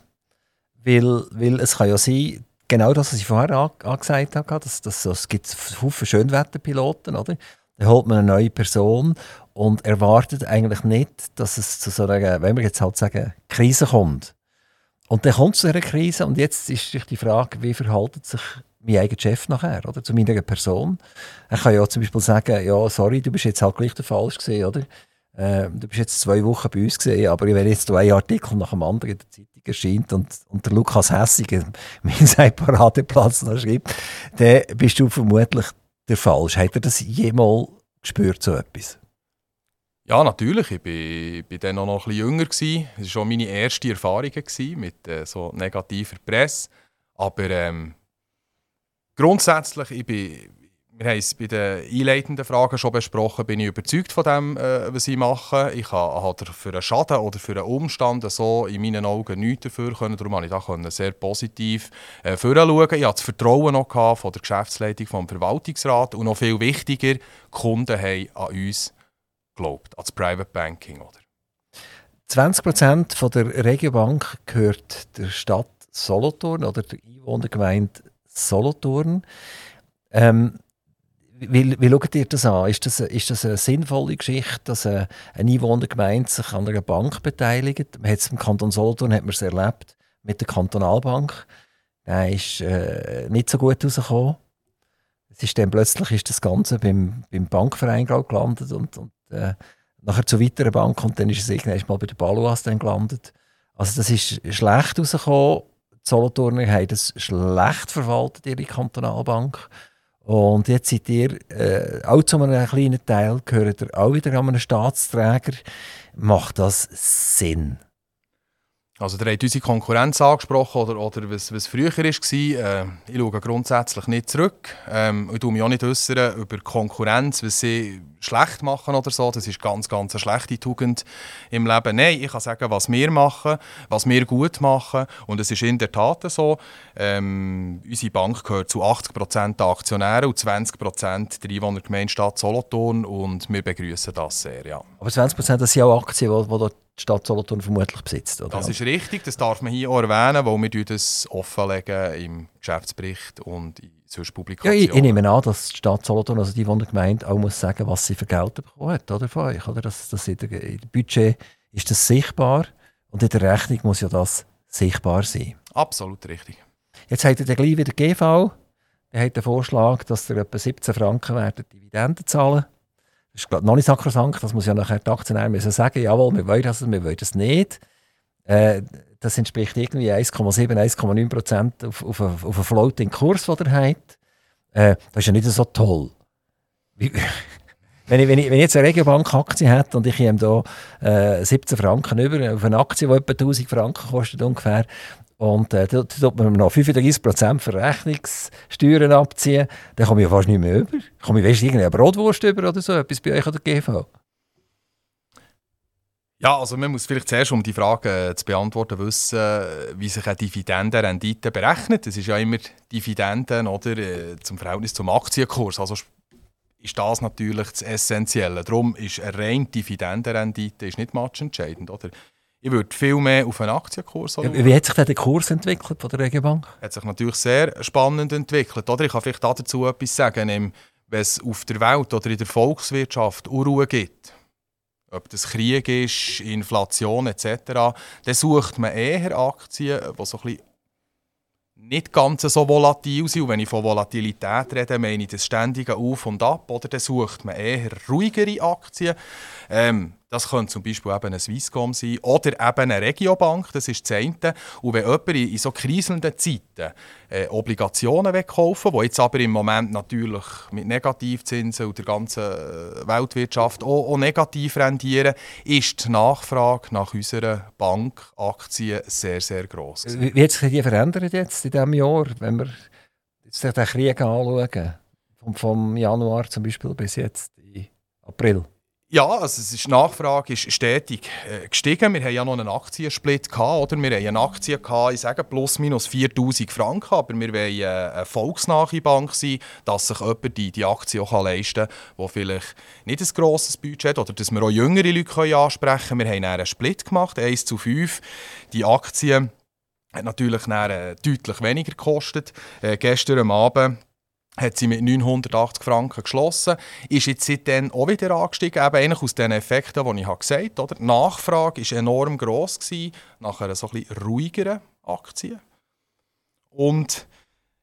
Weil, weil es kann ja sein, genau das, was ich vorher angesagt habe, dass, dass, es gibt viele Schönwetterpiloten, oder? Dann holt man eine neue Person und erwartet eigentlich nicht, dass es zu so einer, wenn wir jetzt halt sagen, Krise kommt. Und dann kommt es zu einer Krise und jetzt ist sich die Frage, wie verhaltet sich mein eigener Chef nachher, oder? Zu meiner Person. Er kann ja zum Beispiel sagen, ja, sorry, du bist jetzt halt gleich der Falsch gesehen, oder? Äh, du bist jetzt zwei Wochen bei uns gesehen, aber wenn jetzt ein Artikel nach dem anderen in der Zeitung erscheint und, und der Lukas Hessig <laughs> mein Paradeplatz noch schreibt, dann bist du vermutlich der Falsch. Hat er das jemals gespürt, so etwas? Ja, natürlich. Ich war, bin dann auch noch ein bisschen jünger. Gewesen. Das war schon meine erste Erfahrung mit äh, so negativer Presse. Aber ähm, grundsätzlich, ich bin wir haben es bei den einleitenden Fragen schon besprochen, bin ich überzeugt von dem, äh, was ich mache. Ich habe für einen Schaden oder für einen Umstand so in meinen Augen nichts dafür können. Darum konnte ich da sehr positiv äh, schauen. Ich hatte das Vertrauen noch von der Geschäftsleitung, vom Verwaltungsrat und noch viel wichtiger, die Kunden haben an uns geglaubt, an das Private Banking. Oder? 20 von der Regiobank gehört der Stadt Solothurn oder der Einwohnergemeinde Solothurn. Ähm, wie, wie schaut ihr das an? Ist das, ist das eine sinnvolle Geschichte, dass eine, eine Einwohnergemeinde sich an einer Bank beteiligt? Man hat es im Kanton Solothurn hat man es erlebt mit der Kantonalbank. Der ist äh, nicht so gut rausgekommen. Es ist dann plötzlich ist das Ganze beim, beim Bankverein gelandet und, und äh, nachher zu weiteren Bank und dann ist es irgendwann mal bei der Baluas gelandet. Also das ist schlecht rausgekommen. Die Solothurner haben das schlecht verwaltet, ihre Kantonalbank. Und jetzt seid ihr äh, auch zu einem kleinen Teil, gehört ihr auch wieder an einen Staatsträger. Macht das Sinn? Also, ihr habt unsere Konkurrenz angesprochen oder, oder was, was früher war. Äh, ich schaue grundsätzlich nicht zurück. Ähm, ich tue mich auch nicht äußern über Konkurrenz, was sie schlecht machen oder so. Das ist ganz, ganz eine schlechte Tugend im Leben. Nein, ich kann sagen, was wir machen, was wir gut machen. Und es ist in der Tat so, ähm, unsere Bank gehört zu 80% der Aktionäre und 20% der Einwohnergemeinde Stadt Solothurn. Und wir begrüßen das sehr, ja. Aber 20% das sind auch Aktien, die, die die Stadt Solothurn vermutlich besitzt. Oder? Das ist richtig, das darf man hier auch erwähnen, weil wir das offenlegen im Geschäftsbericht und in sonst Publikationen. Ja, ich, ich, nehme an, dass die Stadt Solothurn, also die Gemeinde, auch muss sagen, was sie für Geld bekommen hat oder, von euch. Oder? Das, das in, der, in der Budget ist das sichtbar und in der Rechnung muss ja das sichtbar sein. Absolut richtig. Jetzt habt ihr dann gleich wieder GV. Der hat den Vorschlag, dass ihr etwa 17 Franken werden Dividenden zahlen das ist noch nicht sakrosankt, das muss ja nachher die Aktionäre müssen sagen, jawohl, wir wollen das, wir wollen das nicht. Äh, das entspricht irgendwie 1,7, 1,9 Prozent auf, auf, auf, einen floating Kurs, den ihr habt. Äh, das ist ja nicht so toll. <laughs> Wenn, ich, wenn, ich, wenn ich jetzt eine Regiobank-Aktie hätte und ich ihm da äh, 17 Franken über auf eine Aktie, die etwa 1000 Franken kostet ungefähr, und äh, da tut man noch 35% Verrechnungssteuern abziehen. Dann komme ich ja fast nicht mehr über. Komme ich weißt, irgendeine Brotwurst über oder so, etwas bei euch oder GV? Ja, also man muss vielleicht zuerst, um die Frage äh, zu beantworten, wissen, wie sich eine Dividendenrendite berechnet. Das ist ja immer Dividenden oder, äh, zum Verhältnis zum Aktienkurs. Also ist das natürlich das Essentielle. Darum ist eine reine Dividendenrendite ist nicht matchentscheidend. Oder? Ich würde viel mehr auf einen Aktienkurs ja, Wie hat sich der Kurs entwickelt von der Regenbank? Hat sich natürlich sehr spannend entwickelt. Oder? Ich kann vielleicht dazu etwas sagen, wenn es auf der Welt oder in der Volkswirtschaft Unruhe gibt, ob das Krieg ist, Inflation etc., dann sucht man eher Aktien, die so ein nicht ganz so volatil sind. Und wenn ich von Volatilität rede, meine ich das ständige Auf und Ab. Oder dann sucht man eher ruhigere Aktien. Ähm, das könnte zum Beispiel eben eine Swisscom sein oder eben eine Regiobank, das ist das eine. Und wenn jemand in so kriselnden Zeiten äh, Obligationen kaufen will, die jetzt aber im Moment natürlich mit Negativzinsen und der ganzen äh, Weltwirtschaft auch, auch negativ rendieren, ist die Nachfrage nach unseren Bankaktien sehr, sehr gross. Wie, hat sich die verändert jetzt in diesem Jahr, wenn wir jetzt den Krieg anschauen? Vom, vom Januar zum Beispiel bis jetzt, in April? Ja, also es ist, die Nachfrage ist stetig äh, gestiegen. Wir haben ja noch einen Aktiensplit gehabt, oder? Wir haben eine Aktie gehabt, ich sage plus minus 4000 Franken, aber wir wollen äh, eine volksnahe Bank sein, dass sich jemand die, die Aktie auch leisten kann, der vielleicht nicht ein grosses Budget hat oder dass wir auch jüngere Leute ansprechen können. Wir haben einen Split gemacht, 1 zu 5. Die Aktie hat natürlich dann, äh, deutlich weniger gekostet. Äh, gestern Abend hat sie mit 980 Franken geschlossen, ist jetzt seitdem auch wieder angestiegen, eben eigentlich aus den Effekten, die ich gesagt habe. Die Nachfrage war enorm gross gewesen, nach einer so ein ruhigeren Aktie. Und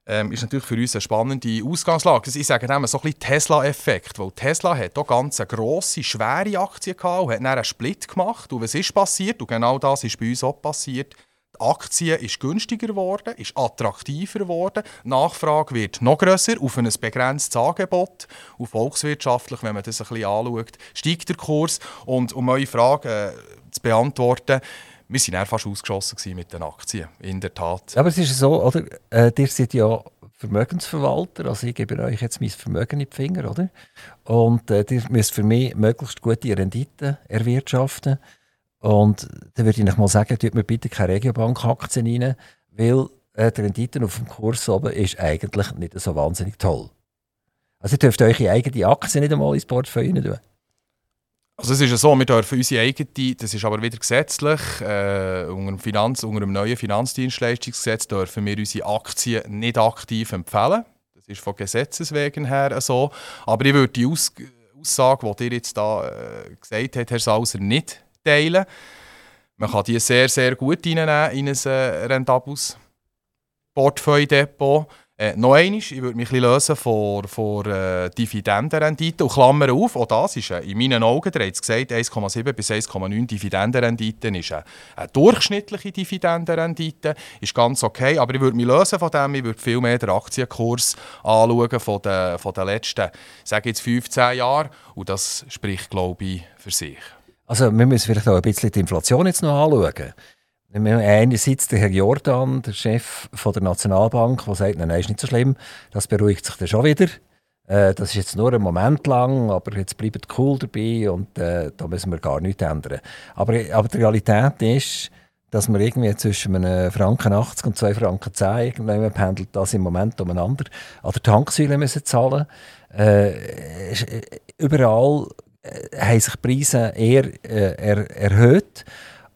ähm, ist natürlich für uns eine spannende Ausgangslage. Ich sage dem so ein Tesla-Effekt, weil Tesla hat hier ganz eine grosse, schwere Aktie gehabt und hat dann einen Split gemacht. Und was ist passiert? Und genau das ist bei uns auch passiert die Aktie ist günstiger geworden, ist attraktiver geworden. Nachfrage wird noch grösser auf ein begrenztes Angebot. Und volkswirtschaftlich, wenn man das ein bisschen anschaut, steigt der Kurs. Und um eure Frage äh, zu beantworten, wir waren fast ausgeschossen mit den Aktien, in der Tat. Aber es ist so, oder? Äh, ihr seid ja Vermögensverwalter, also ich gebe euch jetzt mein Vermögen in die Finger, oder? Und äh, ihr müsst für mich möglichst gute Renditen erwirtschaften. Und dann würde ich noch mal sagen, tut mir bitte keine Regiobank-Aktien rein, weil äh, die Rendite auf dem Kurs oben ist eigentlich nicht so wahnsinnig toll. Also ihr dürft eure eigene Aktien nicht einmal ins Portfolio tun. Also es ist ja so, wir dürfen unsere eigene, das ist aber wieder gesetzlich, äh, unter, dem Finanz, unter dem neuen Finanzdienstleistungsgesetz dürfen wir unsere Aktien nicht aktiv empfehlen. Das ist von Gesetzes wegen her so. Aber ich würde die Aus Aussage, die ihr jetzt da äh, gesagt habt, Herr Sauser, nicht teilen. Man kann die sehr, sehr gut in ein äh, rentables Portfolio-Depot. Äh, noch einmal, ich würde mich ein lösen von, äh, Dividendenrendite und Klammern auf, auch das ist äh, in meinen Augen, der hat es gesagt, 1,7 bis 1,9 Dividendenrendite ist eine, eine, durchschnittliche Dividendenrendite, ist ganz okay, aber ich würde mich lösen von dem, ich würde viel mehr den Aktienkurs anschauen von den, von den letzten, sage jetzt 15 Jahren und das spricht, glaube ich, für sich. Also wir müssen vielleicht auch ein bisschen die Inflation jetzt noch anschauen. Einerseits der Herr Jordan, der Chef von der Nationalbank, der sagt, nein, nein, ist nicht so schlimm, das beruhigt sich dann schon wieder. Äh, das ist jetzt nur ein Moment lang, aber jetzt bleibt cool dabei und äh, da müssen wir gar nichts ändern. Aber, aber die Realität ist, dass man irgendwie zwischen einem Franken 80 und 2 Franken 10 irgendwann pendelt, das im Moment umeinander. An der Tanksäule müssen zahlen. Äh, überall äh, haben sich die Preise eher äh, er, erhöht.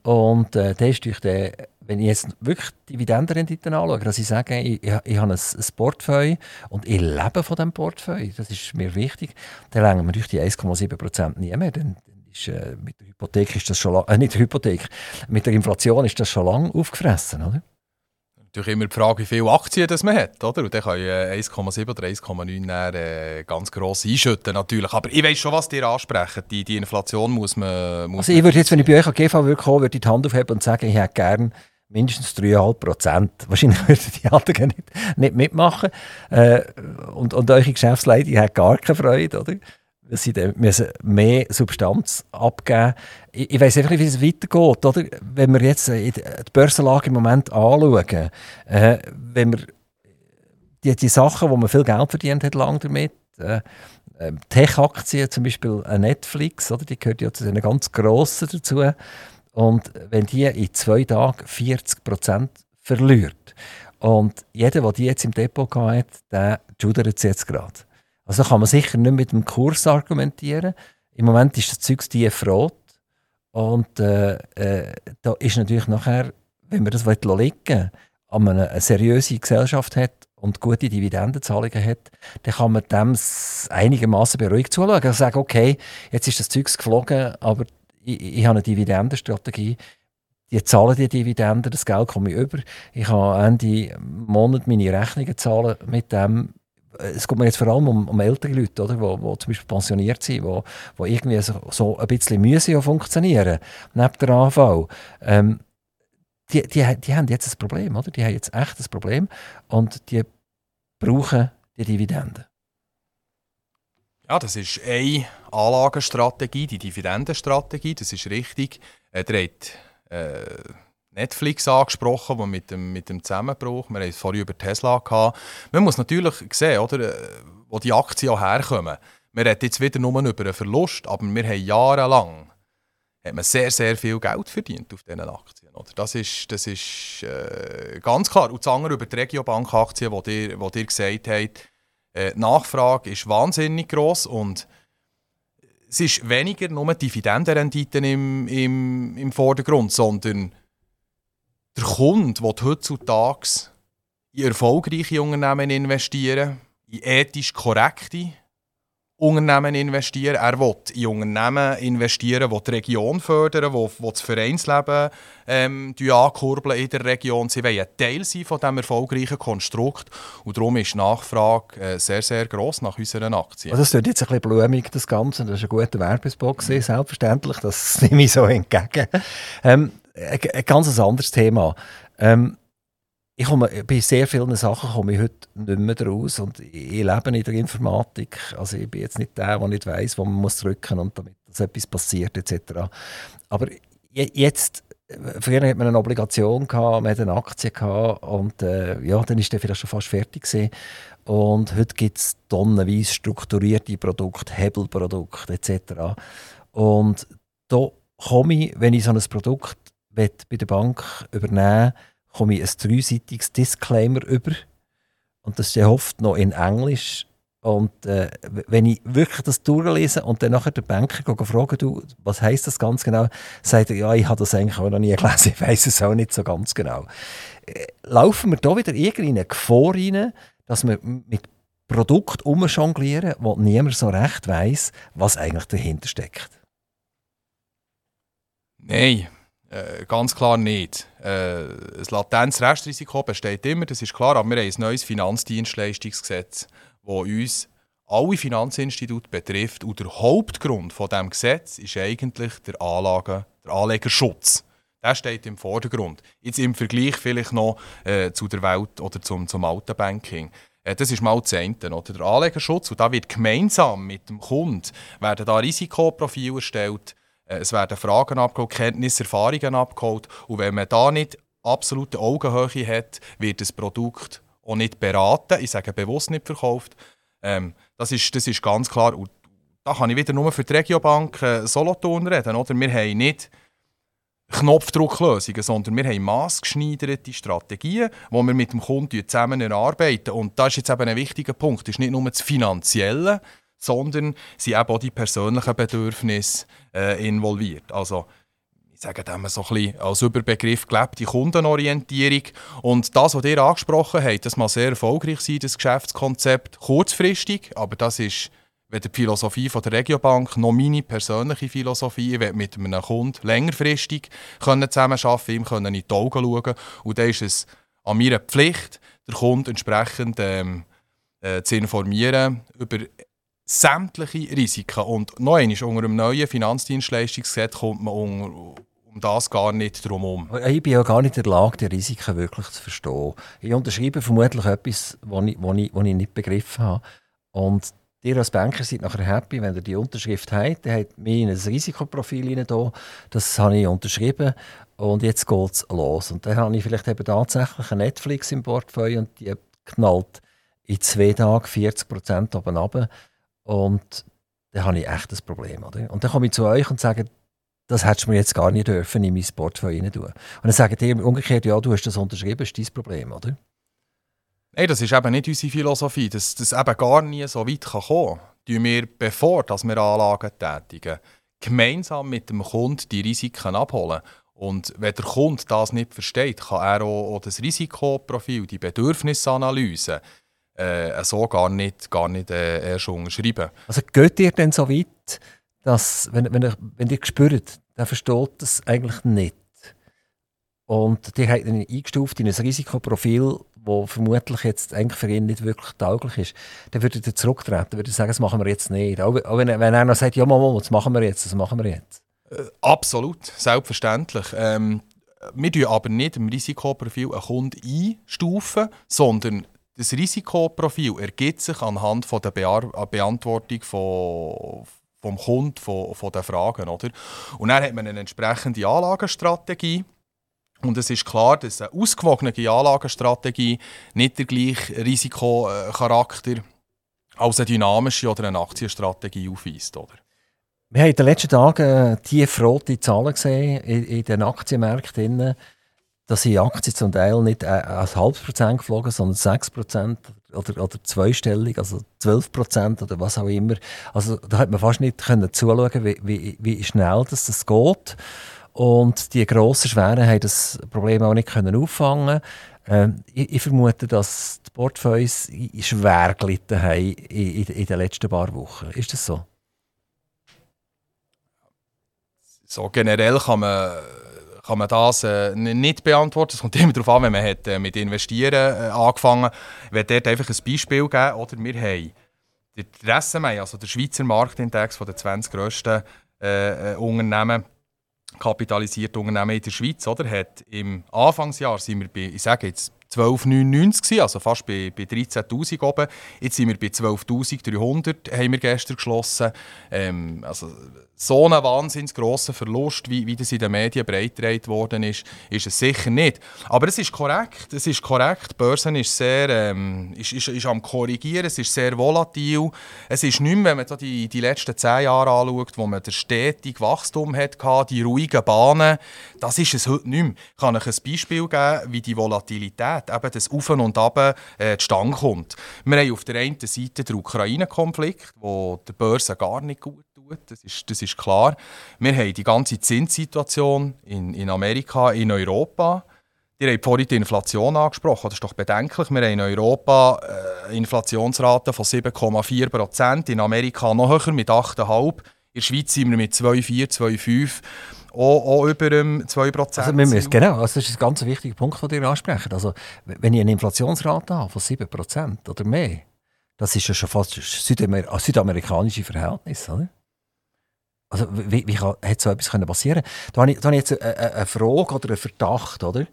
Und äh, das ist durch den, wenn ich jetzt wirklich Dividendenrenditen anschaue, dass ich sage, ich, ich, habe ein, ein Portfolio und ich lebe von diesem Portfolio, das ist mir wichtig, dann längen wir durch die 1,7% nie mehr. Dann, ist, äh, mit der Hypothek ist das schon lang, äh, nicht Hypothek, mit der Inflation ist das schon lange aufgefressen, oder? Natürlich immer die Frage, wie viele Aktien das man hat. Oder? Und dann kann ich 1,7 oder 1,9 äh, ganz gross einschütten. Natürlich. Aber ich weiß schon, was dir ansprechen. Die, die Inflation muss man. Muss also, ich würde jetzt, wenn ich bei euch an GV würde kommen, würde ich die Hand aufheben und sagen, ich hätte gerne mindestens 3,5 Prozent. Wahrscheinlich <laughs> würden die anderen nicht, nicht mitmachen. Äh, und, und eure Geschäftsleitung hat gar keine Freude, oder? Sie müssen mehr Substanz abgeben. Ich, ich weiß einfach nicht, wie es weitergeht. Oder? Wenn wir jetzt die Börsenlage im Moment anschauen, äh, wenn wir die, die Sachen, wo man viel Geld verdient hat, lang damit, äh, ähm, Tech-Aktien, zum Beispiel Netflix, oder? die gehört ja zu den ganz grossen dazu. Und wenn die in zwei Tagen 40% verliert und jeder, der die jetzt im Depot hat, der judert jetzt gerade. Also kann man sicher nicht mit dem Kurs argumentieren. Im Moment ist das Zeug tief rot. Und äh, äh, da ist natürlich nachher, wenn man das liegen will, an eine seriöse Gesellschaft hat und gute Dividendenzahlungen hat, dann kann man dem einigermaßen beruhigt zuschauen. Also sagen, okay, jetzt ist das Zeug geflogen, aber ich, ich habe eine Dividendenstrategie. Die zahlen die Dividenden, das Geld komme ich über. Ich kann Ende Monat meine Rechnungen zahlen mit dem. Es geht mir jetzt vor allem um, um ältere Leute, oder, die, die zum Beispiel pensioniert sind, die, die irgendwie so, so ein bisschen müssen funktionieren, neben der AV. Ähm, die, die, die haben jetzt ein Problem, oder? Die haben jetzt echt ein Problem und die brauchen die Dividenden. Ja, das ist eine Anlagenstrategie, die Dividendenstrategie, das ist richtig. Äh, der äh, Netflix angesprochen, wo mit dem, mit dem Zusammenbruch, wir haben es vorhin über Tesla gehabt. Man muss natürlich sehen, oder, äh, wo die Aktien auch herkommen. Wir reden jetzt wieder nur über einen Verlust, aber wir haben jahrelang hat man sehr, sehr viel Geld verdient auf diesen Aktien. Oder? Das ist, das ist äh, ganz klar. Und das andere über die Regiobank-Aktien, die ihr, wo ihr gesagt habt, äh, die Nachfrage ist wahnsinnig groß und es ist weniger nur Dividendenrenditen im, im, im Vordergrund, sondern der Kunde will heutzutage in erfolgreiche Unternehmen investieren, in ethisch korrekte Unternehmen investieren. Er will in Unternehmen investieren, die die Region fördern, die, die das Vereinsleben ähm, ankurbeln in der Region. Sie wollen ein Teil sein von diesem erfolgreichen Konstrukt. Und darum ist die Nachfrage äh, sehr, sehr gross nach unseren Aktien. Also das klingt jetzt ein bisschen blumig, das Ganze. Das ist ein guter Werbespot, mhm. selbstverständlich. Das <laughs> nehme ich so entgegen. Ähm, ein, ganz anderes Thema. Ähm, ich komme, bei sehr vielen Sachen komme ich heute nicht mehr raus und ich lebe in der Informatik. Also ich bin jetzt nicht der, der nicht weiß, wo man muss drücken und damit dass etwas passiert etc. Aber jetzt, früher hatte man eine Obligation, gehabt, man hatte eine Aktie gehabt, und äh, ja, dann ist der vielleicht schon fast fertig gewesen. Und heute gibt es tonnenweise strukturierte Produkte, Hebelprodukte etc. Und da komme ich, wenn ich so ein Produkt bei der Bank übernehmen komme ich ein dreiseitiges Disclaimer über. Und das ist ja oft noch in Englisch. Und äh, wenn ich wirklich das durchlese und dann nachher der Banker fragen, du, was heißt das ganz genau, sagt er, ja, ich habe das eigentlich auch noch nie <laughs> gelesen, ich weiß es auch nicht so ganz genau. Äh, laufen wir da wieder irgendeine Gefahr rein, dass wir mit Produkt umjonglieren, wo niemand so recht weiß, was eigentlich dahinter steckt? Nein, äh, ganz klar nicht. Äh, das Latenzrestrisiko besteht immer, das ist klar, aber wir haben ein neues Finanzdienstleistungsgesetz, das uns alle Finanzinstitute betrifft. Und der Hauptgrund von diesem Gesetz ist eigentlich der, Anlage, der Anlegerschutz. Der steht im Vordergrund. Jetzt im Vergleich vielleicht noch äh, zu der Welt oder zum, zum alten Banking. Äh, das ist mal das eine, oder? Der Anlegerschutz. Und da wird gemeinsam mit dem Kunden werden da Risikoprofile erstellt es werden Fragen abgeholt, Kenntnisse, Erfahrungen abgeholt. Und wenn man da nicht absolute Augenhöhe hat, wird das Produkt auch nicht beraten. Ich sage bewusst nicht verkauft. Ähm, das, ist, das ist ganz klar. Und da kann ich wieder nur für die Regiobank äh, Solothurn reden. Oder? Wir haben nicht Knopfdrucklösungen, sondern wir haben maßgeschneiderte Strategien, die wir mit dem Kunden zusammen erarbeiten. Und das ist jetzt eben ein wichtiger Punkt. Das ist nicht nur das Finanzielle, sondern sind eben auch die persönlichen Bedürfnisse äh, involviert. Also, ich sage dem so ein bisschen als Überbegriff gelebte Kundenorientierung. Und das, was ihr angesprochen habt, das mag sehr erfolgreich sein, das Geschäftskonzept, kurzfristig, aber das ist weder die Philosophie von der Regiobank noch meine persönliche Philosophie. Ich will mit einem Kunden längerfristig zusammenarbeiten, ihm können in die Augen schauen. Und dann ist es an meiner Pflicht, den Kunden entsprechend ähm, äh, zu informieren über sämtliche Risiken. Und noch einmal, unter dem neuen Finanzdienstleistungsgesetz kommt man um, um das gar nicht drum herum. Ich bin ja gar nicht in der Lage, die Risiken wirklich zu verstehen. Ich unterschreibe vermutlich etwas, was ich, ich, ich nicht begriffen habe. Und ihr als Banker seid nachher happy, wenn ihr die Unterschrift habt. Ihr habt mir ein Risikoprofil da. Das habe ich unterschrieben. Und jetzt geht es los. Und dann habe ich vielleicht eben tatsächlich ein Netflix im Portfolio und die knallt in zwei Tagen 40 Prozent oben runter. Und dann habe ich echt ein Problem. Oder? Und dann komme ich zu euch und sage, das hättest du mir jetzt gar nicht dürfen in mein Portfolio rein tun. Und dann sagen die umgekehrt, ja, du hast das unterschrieben, das ist dein Problem, oder? Nein, das ist eben nicht unsere Philosophie, dass das eben gar nie so weit kann kommen kann. wir, bevor dass wir Anlagen tätigen, gemeinsam mit dem Kunden die Risiken abholen. Und wenn der Kunde das nicht versteht, kann er auch, auch das Risikoprofil, die Bedürfnisanalyse, äh, so gar nicht, gar nicht äh, erst unterschreiben. Also geht ihr denn so weit, dass, wenn, wenn, ihr, wenn ihr spürt, der versteht das eigentlich nicht und die hat ihn eingestuft in ein Risikoprofil, das vermutlich jetzt eigentlich für ihn nicht wirklich tauglich ist, dann würde er zurücktreten, würde sagen, das machen wir jetzt nicht. Auch wenn, wenn er noch sagt, ja Mama, das machen wir jetzt, das machen wir jetzt. Äh, absolut, selbstverständlich. Ähm, wir tun aber nicht im Risikoprofil einen Kunden einstufen, sondern das Risikoprofil ergibt sich anhand von der Be Beantwortung von, vom Kunden von, von den Fragen. Oder? Und dann hat man eine entsprechende Anlagestrategie. Und es ist klar, dass eine ausgewogene Anlagestrategie nicht der gleiche Risikocharakter als eine dynamische oder eine Aktienstrategie aufweist. Oder? Wir haben in den letzten Tagen tiefrote Zahlen gesehen in, in den Aktienmärkten dass die Aktien zum Teil nicht äh, ein halbes Prozent geflogen, sondern sechs Prozent oder, oder zweistellig, also zwölf Prozent oder was auch immer. Also da hat man fast nicht können zuschauen, wie, wie, wie schnell das, das geht. Und die grossen Schweren haben das Problem auch nicht können auffangen ähm, ich, ich, vermute, dass die Portfolios schwer gelitten haben in, in, in den letzten paar Wochen. Ist das so? So generell kann man kann man das äh, nicht beantworten. Es kommt immer darauf an, wenn man hat, äh, mit Investieren äh, angefangen hat. Ich werde dort einfach ein Beispiel geben. Oder wir haben den SMI, also der Schweizer Marktindex von den 20 grössten äh, äh, Unternehmen, kapitalisierte Unternehmen in der Schweiz, oder, hat im Anfangsjahr sind wir bei, ich sage jetzt 12,99 also fast bei, bei 13'000 oben. Jetzt sind wir bei 12'300, haben wir gestern geschlossen. Ähm, also so ein wahnsinnig grosser Verlust, wie, wie das in den Medien breitgetragen worden ist, ist es sicher nicht. Aber es ist korrekt, es ist korrekt. Die Börse ist sehr, ähm, ist, ist, ist am korrigieren, es ist sehr volatil. Es ist nicht mehr, wenn man die, die letzten zehn Jahre anschaut, wo man das stetige Wachstum hatte, die ruhigen Bahnen, das ist es heute nicht mehr. Ich kann euch ein Beispiel geben, wie die Volatilität, eben das Auf und Ab äh, zustande kommt. Wir haben auf der einen Seite den Ukraine-Konflikt, wo der Börse gar nicht gut tut, das ist, das ist klar. Wir haben die ganze Zinssituation in, in Amerika, in Europa. Ihr habt vorhin die Inflation angesprochen. Das ist doch bedenklich. Wir haben in Europa eine äh, Inflationsrate von 7,4 Prozent, in Amerika noch höher mit 8,5. In der Schweiz sind wir mit 2,4, 2,5 auch, auch über ähm, 2%. Also müssen, genau, also das ist ein ganz wichtiger Punkt, den ihr ansprechen. Also, wenn ich eine Inflationsrate habe von 7% oder mehr, das ist ja schon fast Südamer südamerikanische Verhältnis, oder? Also, wie, wie kann, hätte so etwas können passieren Da habe ich, da habe ich jetzt eine, eine, Frage oder einen Verdacht, oder?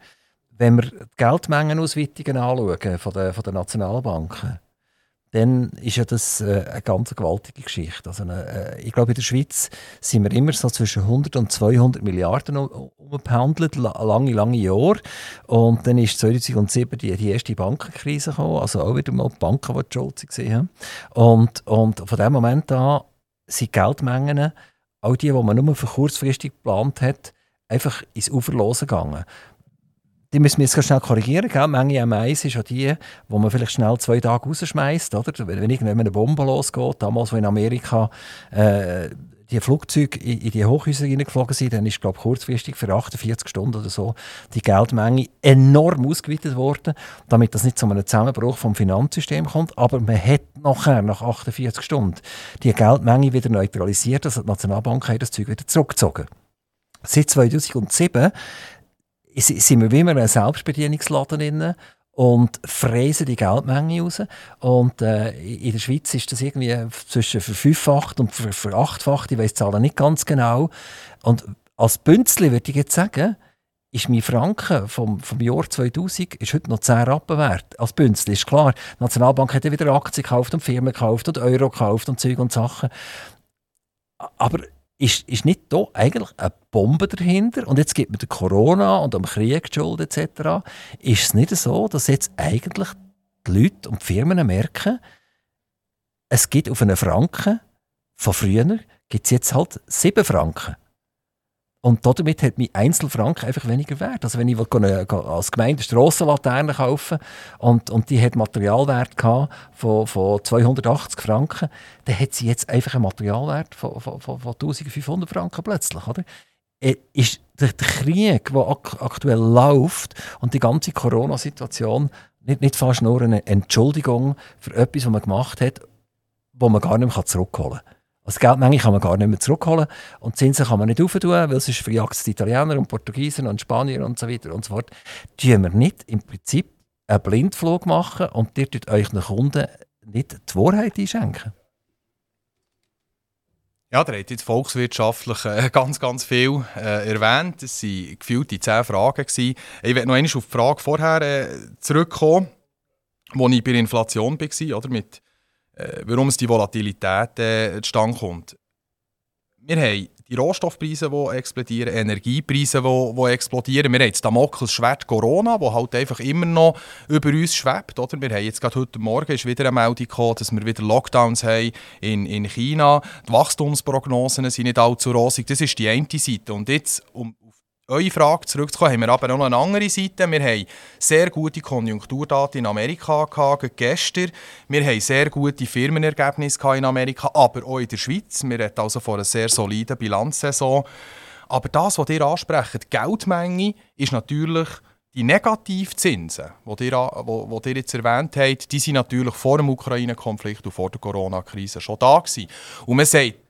Wenn wir die Geldmengenausweitungen anschauen von den, von den Nationalbanken, dann ist ja das äh, eine ganz gewaltige Geschichte. Also äh, ich glaube, in der Schweiz sind wir immer so zwischen 100 und 200 Milliarden umgehandelt, lange, lange Jahre. Und dann ist 2007 die, die erste Bankenkrise gekommen, also auch wieder mal die Banken, die die Schuld gesehen Und, und von dem Moment an sind Geldmengen auch die, die man nur für kurzfristig geplant hat, einfach ins Ufer losgegangen. Die müssen wir jetzt schnell korrigieren. Gell? Menge M1 ist ja die, wo man vielleicht schnell zwei Tage rausschmeißt. Oder? Wenn irgendwann eine Bombe losgeht, damals, wo in Amerika äh, die Flugzeuge in, in die Hochhäuser hineingeflogen sind, dann ist, glaube kurzfristig für 48 Stunden oder so die Geldmenge enorm ausgeweitet worden, damit das nicht zu einem Zusammenbruch vom Finanzsystem kommt. Aber man hat nachher, nach 48 Stunden, die Geldmenge wieder neutralisiert. Also die Nationalbank hat das Zeug wieder zurückgezogen. Seit 2007 sind wir wie immer ein Selbstbedienungsladen drin und fräsen die Geldmenge raus. Und äh, in der Schweiz ist das irgendwie zwischen verfünffacht und verachtfacht, ich weiß die Zahlen nicht ganz genau. Und als Bünzli würde ich jetzt sagen, ist mein Franken vom, vom Jahr 2000 ist heute noch 10 Rappen wert. Als Bünzli ist klar. Die Nationalbank hat ja wieder Aktien gekauft und Firmen gekauft und Euro gekauft und Zeug und Sachen. Aber ist, ist nicht da eigentlich eine Bombe dahinter? Und jetzt gibt man der Corona und am Krieg Schuld etc. Ist es nicht so, dass jetzt eigentlich die Leute und die Firmen merken, es gibt auf einen Franken von früher, gibt es jetzt halt 7 Franken. Und damit hat mein Einzelfranken einfach weniger wert. Also wenn ich eine, als Gemeinde Strassenlaterne kaufen und, und die hat Materialwert von, von 280 Franken, dann hat sie jetzt einfach einen Materialwert von, von, von, von 1500 Franken plötzlich. Oder? Äh, ist der Krieg, der ak aktuell läuft und die ganze Corona-Situation nicht, nicht fast nur eine Entschuldigung für etwas, was man gemacht hat, wo man gar nicht mehr zurückholen kann. Also Geldmenge kann man gar nicht mehr zurückholen und Zinsen kann man nicht auftun, weil es ist verjagt Italiener und Portugiesen und Spanier und so weiter und so fort. Tun wir nicht im Prinzip einen Blindflug machen und ihr tut euch den Kunden nicht die Wahrheit einschenken? Ja, der hat jetzt volkswirtschaftlich äh, ganz, ganz viel äh, erwähnt. Es waren gefühlte zehn Fragen. Gewesen. Ich werde noch einmal auf die Frage vorher äh, zurückkommen, wo ich bei der Inflation war, oder, mit warum es die Volatilität äh, zustande kommt. Wir haben die Rohstoffpreise, die explodieren, Energiepreise, die, die explodieren. Wir haben jetzt Damoklesschwert Corona, das halt einfach immer noch über uns schwebt. Oder? Wir haben jetzt gerade heute Morgen ist wieder eine Meldung gekommen, dass wir wieder Lockdowns haben in, in China. Die Wachstumsprognosen sind nicht allzu rosig. Das ist die eine Seite. Und jetzt, um eure Frage zurückzukommen, haben wir aber noch eine andere Seite. Wir haben sehr gute Konjunkturdaten in Amerika gehabt, gestern. Wir haben sehr gute Firmenergebnisse in Amerika, aber auch in der Schweiz. Wir reden also von einer sehr soliden Bilanzsaison. Aber das, was ihr ansprecht, die Geldmenge, ist natürlich die Negativzinsen, die ihr, wo, ihr jetzt erwähnt habt, die sind natürlich vor dem Ukraine-Konflikt und vor der Corona-Krise schon da gewesen. Und man sagt,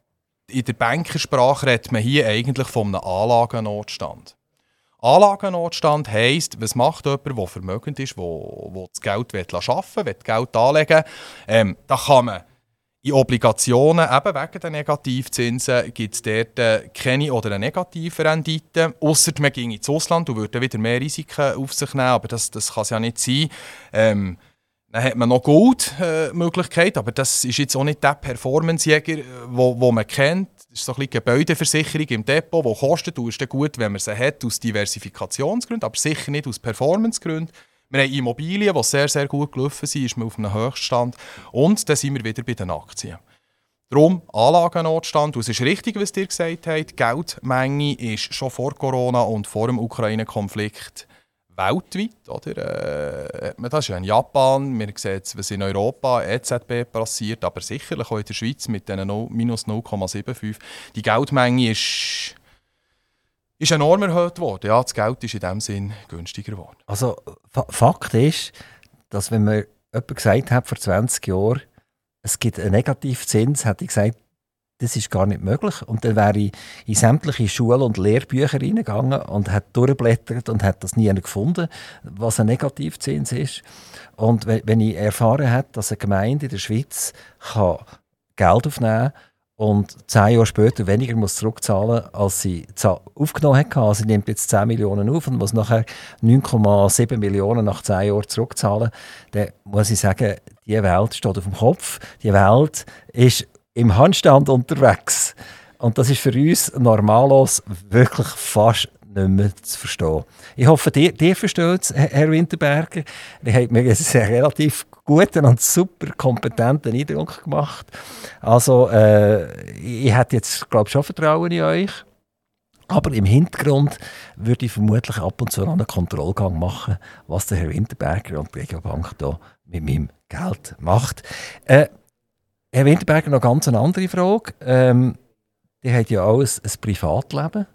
in der Bankersprache redet man hier eigentlich von einem Anlagennotstand. Anlagennotstand heisst, was macht jemand, der vermögend ist, der, der das Geld will arbeiten will, Geld anlegen ähm, Da kann man in Obligationen, eben wegen der Negativzinsen, gibt es dort äh, keine oder eine negative Rendite. Ausser man ging ins Ausland und würde wieder mehr Risiken auf sich nehmen, aber das, das kann es ja nicht sein. Ähm, dann hat man noch Gold-Möglichkeit, äh, aber das ist jetzt auch nicht der Performance-Jäger, äh, wo, wo man kennt. Das ist so ein bisschen Gebäudeversicherung im Depot, die kostet. Du ist gut, wenn man sie hat, aus Diversifikationsgründen, aber sicher nicht aus Performancegründen. Wir haben Immobilien, die sehr, sehr gut gelaufen sind, ist man auf einem Höchststand. Und dann sind wir wieder bei den Aktien. Darum Anlagennotstand. Und es ist richtig, was ihr gesagt habt. Die Geldmenge ist schon vor Corona und vor dem Ukraine-Konflikt weltweit. Oder? Äh, das ist ja in Japan, wir sehen jetzt, was in Europa, EZB passiert, aber sicherlich auch in der Schweiz mit diesen no, minus 0,75. Die Geldmenge ist, ist enorm erhöht worden. Ja, das Geld ist in dem Sinn günstiger geworden. Also Fakt ist, dass wenn man jemand gesagt hat vor 20 Jahren, es gibt einen Negativzins, hätte ich gesagt, das ist gar nicht möglich. Und dann wäre ich in sämtliche Schul- und Lehrbücher reingegangen und hat durchblättert und hat das nie gefunden, was ein Negativzins ist. Und wenn ich erfahren habe, dass eine Gemeinde in der Schweiz kann Geld aufnehmen kann, und zehn Jahre später weniger muss zurückzahlen, als sie aufgenommen hat. Also sie nimmt jetzt 10 Millionen auf und muss nachher 9,7 Millionen nach zehn Jahren zurückzahlen. Dann muss ich sagen, die Welt steht auf dem Kopf. Die Welt ist im Handstand unterwegs. Und das ist für uns normalos wirklich fast nicht mehr zu verstehen. Ich hoffe, ihr, ihr versteht es, Herr Winterberger. Ihr habt mir einen relativ guten und super kompetenten Eindruck gemacht. Also, äh, ich hätte jetzt, glaube schon Vertrauen in euch. Aber im Hintergrund würde ich vermutlich ab und zu einen Kontrollgang machen, was der Herr Winterberger und die Regiobank da mit meinem Geld macht. Äh, Herr Winterberger, noch ganz eine andere Frage. Ähm, die hat ja auch ein, ein Privatleben.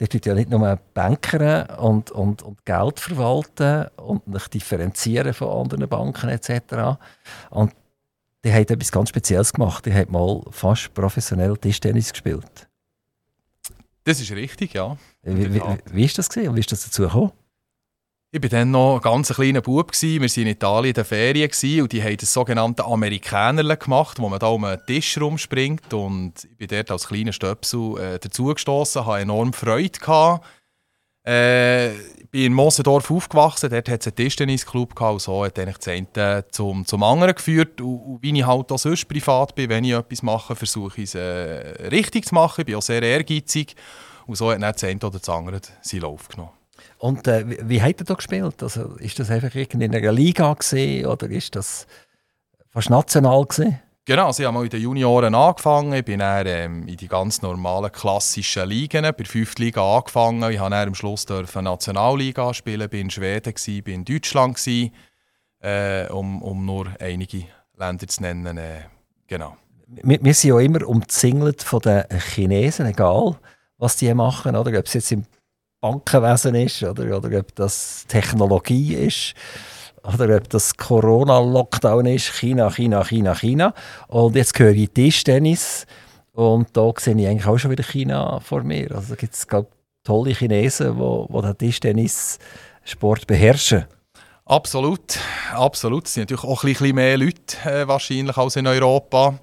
Der tut ja nicht nur Banker und, und, und Geld verwalten und sich differenzieren von anderen Banken etc. Und die hat etwas ganz Spezielles gemacht. Die hat mal fast professionell Tischtennis gespielt. Das ist richtig, ja. Wie, wie, wie ist das gewesen? und wie ist das dazu gekommen? Ich war dann noch ein ganz kleiner Bub. Wir waren in Italien in den Ferien und die haben das sogenannte Amerikanerle gemacht, wo man da um einen Tisch rumspringt. Und ich bin dort als kleiner Stöpsel äh, dazugestoßen, hatte enorm Freude. Gehabt. Äh, ich bin in Mosendorf aufgewachsen, dort hat es einen Tischtennisclub gehabt und so hat eigentlich das eine zum, zum anderen geführt. Und, und wie ich halt auch sonst privat bin, wenn ich etwas mache, versuche ich es äh, richtig zu machen. Ich bin auch sehr ehrgeizig. Und so hat dann das eine oder das andere seinen Lauf genommen. Und äh, wie, wie hat er da gespielt? Also, ist das einfach in einer Liga gewesen, oder ist das fast national gewesen? Genau, also ich habe mal in den Junioren angefangen, ich bin dann ähm, in die ganz normalen klassischen Ligen, bei der 5. Liga angefangen, ich durfte am Schluss dürfen Nationalliga spielen, bin in Schweden, gewesen, bin in Deutschland, gewesen, äh, um, um nur einige Länder zu nennen. Äh, genau. Wir, wir sind ja immer umzingelt von den Chinesen, egal was die machen, oder ob es jetzt im Bankenwesen ist oder, oder ob das Technologie ist oder ob das Corona-Lockdown ist, China, China, China, China. Und jetzt höre ich Tischtennis und da sehe ich eigentlich auch schon wieder China vor mir. Also gibt es tolle Chinesen, die, die den Tischtennis-Sport beherrschen. Absolut, absolut. Es sind natürlich auch ein bisschen mehr Leute äh, wahrscheinlich als in Europa.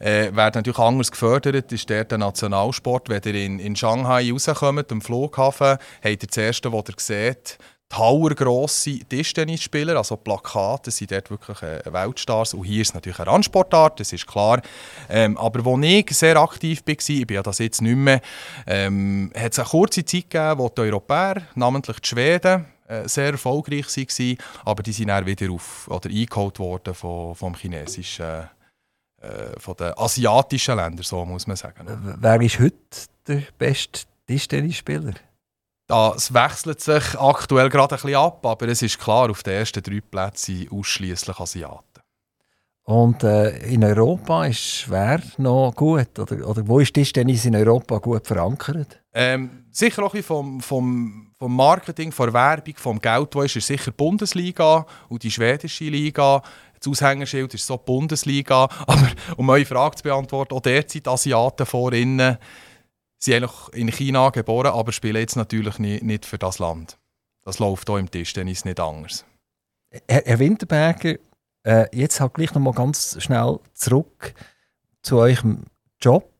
Äh, werden natürlich anders gefördert, ist der, Nationalsport. Wenn ihr in, in Shanghai rauskommt, am Flughafen, habt ihr das Erste, was ihr seht, towergrosse Tischtennisspieler, also Plakate sind dort wirklich äh, Weltstars. Und hier ist es natürlich eine Randsportart, das ist klar. Ähm, aber wo ich sehr aktiv war, ich bin ja das jetzt nicht mehr, ähm, hat es eine kurze Zeit gegeben, wo die Europäer, namentlich die Schweden, äh, sehr erfolgreich waren, aber die sind dann wieder auf, oder eingeholt worden vom, vom chinesischen, äh, von den asiatischen Ländern, so muss man sagen. Wer ist heute der beste Tischtennisspieler? Das wechselt sich aktuell gerade ein bisschen ab, aber es ist klar, auf den ersten drei Plätzen ausschließlich Asiaten. Und äh, in Europa ist schwer noch gut? Oder, oder wo ist Tischtennis in Europa gut verankert? Ähm, sicher auch vom, vom, vom Marketing, von der Werbung, vom Geld, wo ist, ist sicher die Bundesliga und die schwedische Liga. Das Aushängeschild ist so die Bundesliga. <laughs> Aber um eure Frage zu beantworten, auch derzeit Asiaten vorne sind eigentlich in China geboren, aber spielen jetzt natürlich nicht, nicht für das Land. Das läuft hier im Tischtennis nicht anders. Herr, Herr Winterberger, äh, jetzt halt gleich noch mal ganz schnell zurück zu eurem Job.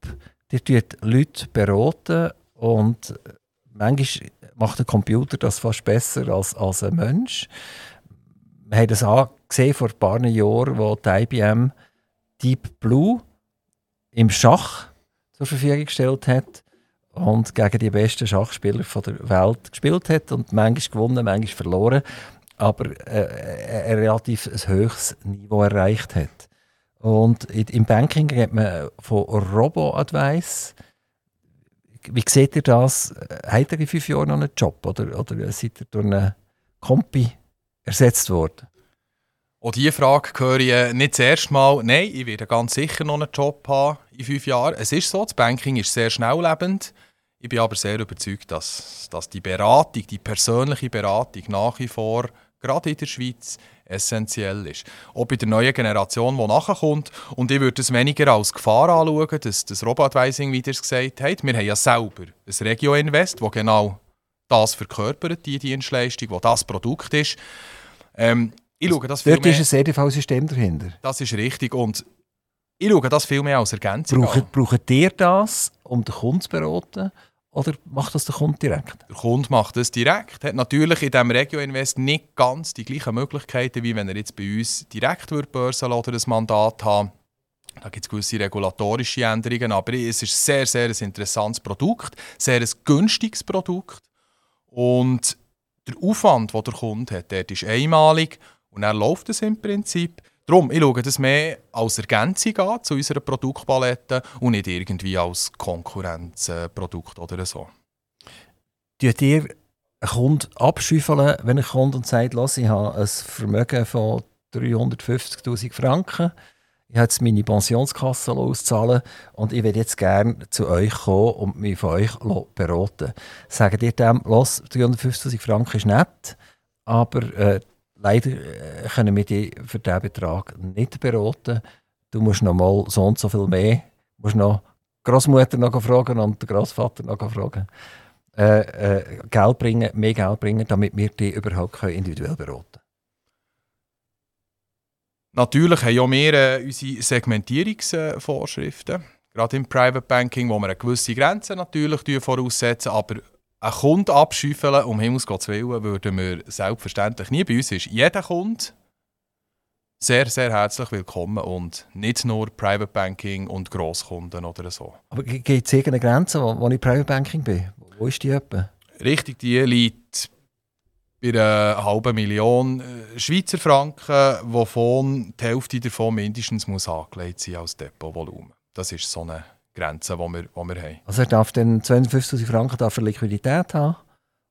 Ihr tut Leute beraten und manchmal macht der Computer das fast besser als, als ein Mensch. Wir haben das gesehen vor ein paar Jahren, wo die IBM Deep Blue im Schach zur Verfügung gestellt hat und gegen die besten Schachspieler der Welt gespielt hat und manchmal gewonnen, manchmal verloren, aber äh, ein relativ höchstes Niveau erreicht hat. Und im Banking hat man von Robo-Advice. Wie seht ihr das? Hat er in fünf Jahren noch einen Job oder, oder seid ihr durch einen Kompi ersetzt worden? Auch diese Frage höre ich nicht das erste Mal. Nein, ich werde ganz sicher noch einen Job haben in fünf Jahren. Es ist so, das Banking ist sehr schnelllebend. Ich bin aber sehr überzeugt, dass, dass die Beratung, die persönliche Beratung nach wie vor, gerade in der Schweiz, essentiell ist. Auch bei der neuen Generation, die nachkommt. Und ich würde es weniger als Gefahr anschauen, dass das Robot-Advising, wie ihr es gesagt habt, wir haben ja selber ein Regio-Invest, das genau das verkörpert, die Dienstleistung, wo das Produkt ist. Ähm, ich schaue das Dort ist ein EDV-System dahinter. Das ist richtig. Und ich schaue das viel mehr als Ergänzung braucht, an. Braucht ihr das, um den Kunden zu beraten? Oder macht das der Kunde direkt? Der Kunde macht das direkt. Hat natürlich in diesem Regio-Invest nicht ganz die gleichen Möglichkeiten, wie wenn er jetzt bei uns direkt Börsen oder ein Mandat haben da gibt es gewisse regulatorische Änderungen, aber es ist sehr, sehr ein interessantes Produkt, sehr ein günstiges Produkt. Und der Aufwand, den der Kunde hat, der ist einmalig und er läuft es im Prinzip. Darum, ich schaue das mehr als Ergänzung an zu unserer Produktpalette und nicht irgendwie als Konkurrenzprodukt oder so. Tut ihr einen Kunden abschüffeln, wenn ein Kunde sagt, ich habe ein Vermögen von 350'000 Franken, ich habe jetzt meine Pensionskasse auszahlen und ich würde jetzt gerne zu euch kommen und mich von euch beraten. Sagt ihr dem, 350'000 Franken ist nett, aber äh, leider äh, können wir dich für diesen Betrag nicht beraten. Du musst noch mal so und so viel mehr, du musst noch Großmutter noch fragen und den Großvater noch fragen. Äh, äh, Geld bringen, mehr Geld bringen, damit wir dich überhaupt individuell beraten können. Natürlich haben auch wir äh, unsere Segmentierungsvorschriften. Gerade im Private Banking, wo wir eine gewisse Grenze natürlich voraussetzen, aber einen Kunden abschüffeln, um Himmels Gottes Willen, würden wir selbstverständlich nie. Bei uns ist jeder Kunde sehr, sehr herzlich willkommen und nicht nur Private Banking und Grosskunden oder so. Aber gibt es irgendeine Grenze, wo, wo ich Private Banking bin? Wo ist die etwa? Richtig, die liegt bei einer halben Million äh, Schweizer Franken, wovon die Hälfte davon mindestens muss angelegt sein als Depotvolumen. Das ist so eine Grenze, die wir, die wir haben. Also er darf dann 250'000 Franken darf er Liquidität haben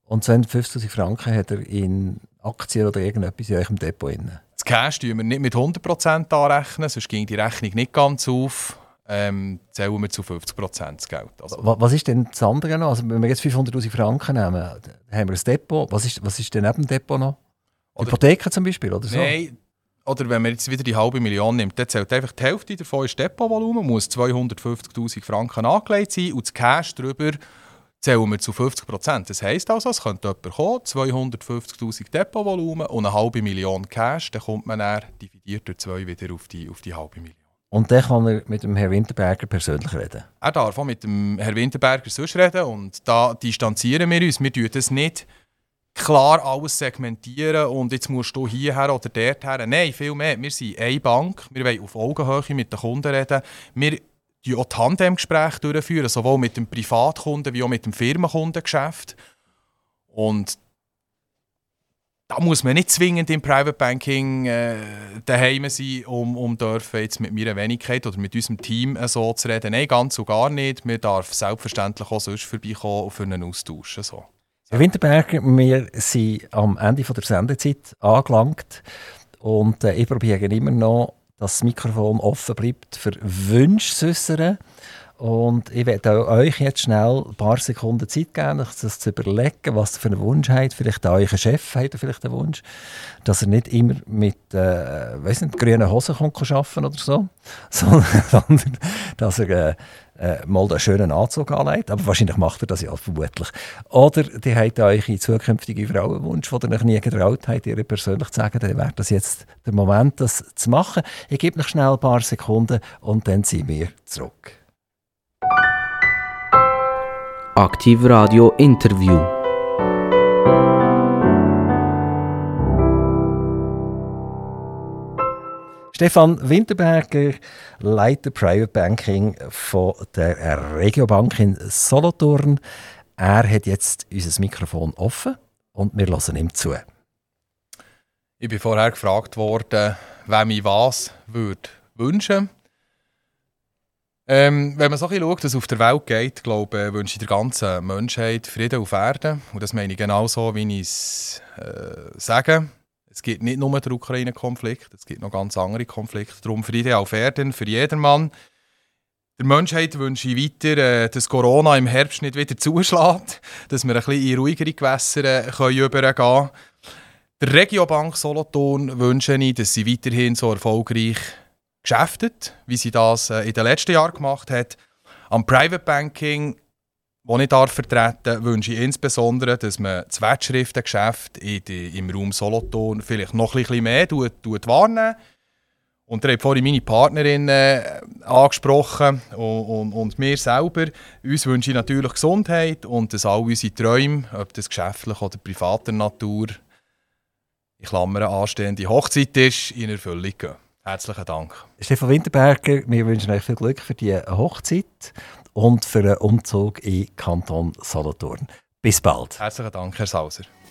und 250'000 Franken hat er in Aktien oder irgendetwas in eurem Depot. Drin. Das Cash tun wir nicht mit 100% anrechnen, sonst ging die Rechnung nicht ganz auf. Ähm, zählen wir zu 50% das Geld. Also, was ist denn das andere noch? Also wenn wir jetzt 500'000 Franken nehmen, haben wir ein Depot. Was ist, was ist denn neben dem Depot noch? Oder, Hypotheken zum Beispiel oder so? Nein, oder wenn man jetzt wieder die halbe Million nimmt, dann zählt einfach die Hälfte davon ist Depotvolumen, muss 250'000 Franken angelegt sein und das Cash darüber zählen wir zu 50 Prozent. Das heisst also, es könnte jemand kommen, 250'000 Depotvolumen und eine halbe Million Cash, dann kommt man dann dividiert durch zwei wieder auf die, auf die halbe Million. Und dann kann er mit dem Herrn Winterberger persönlich reden? Er darf auch mit dem Herrn Winterberger sonst reden und da distanzieren wir uns. Wir tun das nicht klar alles segmentieren und jetzt musst du hierher oder dorthin. Nein, viel mehr. Wir sind eine Bank, wir wollen auf Augenhöhe mit den Kunden reden. Wir die auch Tandemgespräche durchführen, sowohl mit dem Privatkunden wie auch mit dem Firmenkundengeschäft. Und da muss man nicht zwingend im Private Banking äh, daheim sein, um, um dürfen jetzt mit meiner Wenigkeit oder mit unserem Team äh, so zu reden. Nein, ganz und gar nicht. Wir dürfen selbstverständlich auch sonst vorbeikommen für einen Austausch. So. Herr Winterberger, wir sind am Ende der Sendezeit angelangt und äh, ich probiere immer noch dass das Mikrofon offen bleibt für Wünsche zu äußern. Und ich werde euch jetzt schnell ein paar Sekunden Zeit geben, das zu überlegen, was ihr für einen Wunsch habt. Vielleicht auch euer Chef hat vielleicht einen Wunsch, dass er nicht immer mit äh, weiss nicht, grünen Hosen kommt arbeiten oder so, <laughs> sondern dass er äh, äh, mal einen schönen Anzug anlegt. Aber wahrscheinlich macht er das ja vermutlich. Oder die habt euch in zukünftige Frauenwunsch, den ihr euch nie getraut habt, ihr persönlich zu sagen, dann wäre das jetzt der Moment, das zu machen. Ich gebe noch schnell ein paar Sekunden und dann sind wir zurück. Aktiv Radio Interview. Stefan Winterberger, Leiter Private Banking von der Regiobank in Solothurn. Er hat jetzt unser Mikrofon offen und wir hören ihm zu. Ich bin vorher gefragt worden, wem ich was würde wünschen ähm, wenn man so ein schaut, dass auf der Welt geht, glaube ich, wünsche ich der ganzen Menschheit Frieden auf Erden. Und das meine ich genau so, wie ich es äh, sage. Es gibt nicht nur den Ukraine-Konflikt, es gibt noch ganz andere Konflikte. Darum Frieden auf Erden für jedermann. Der Menschheit wünsche ich weiter, äh, dass Corona im Herbst nicht wieder <laughs> zuschlägt, dass wir ein bisschen in ruhigere Gewässer äh, übergehen können. Der Regiobank Solothurn wünsche ich, dass sie weiterhin so erfolgreich geschäftet, wie sie das äh, in den letzten Jahren gemacht hat. Am Private Banking, das ich darf vertreten wünsche ich insbesondere, dass man das Wertschriftengeschäft im Raum Solothurn vielleicht noch ein bisschen mehr tut, tut wahrnehmen und ihr habt vorhin meine Partnerin äh, angesprochen und, und, und mir selber. Uns wünsche ich natürlich Gesundheit und dass all unsere Träume, ob das geschäftlich oder privater Natur, in Klammern anstehende Hochzeit ist, in Erfüllung gehen. Herzlichen Dank. Stefan Winterberger, wir wünschen euch viel Glück für die Hochzeit und für den Umzug in Kanton Solothurn. Bis bald. Herzlichen Dank, Herr Sauser.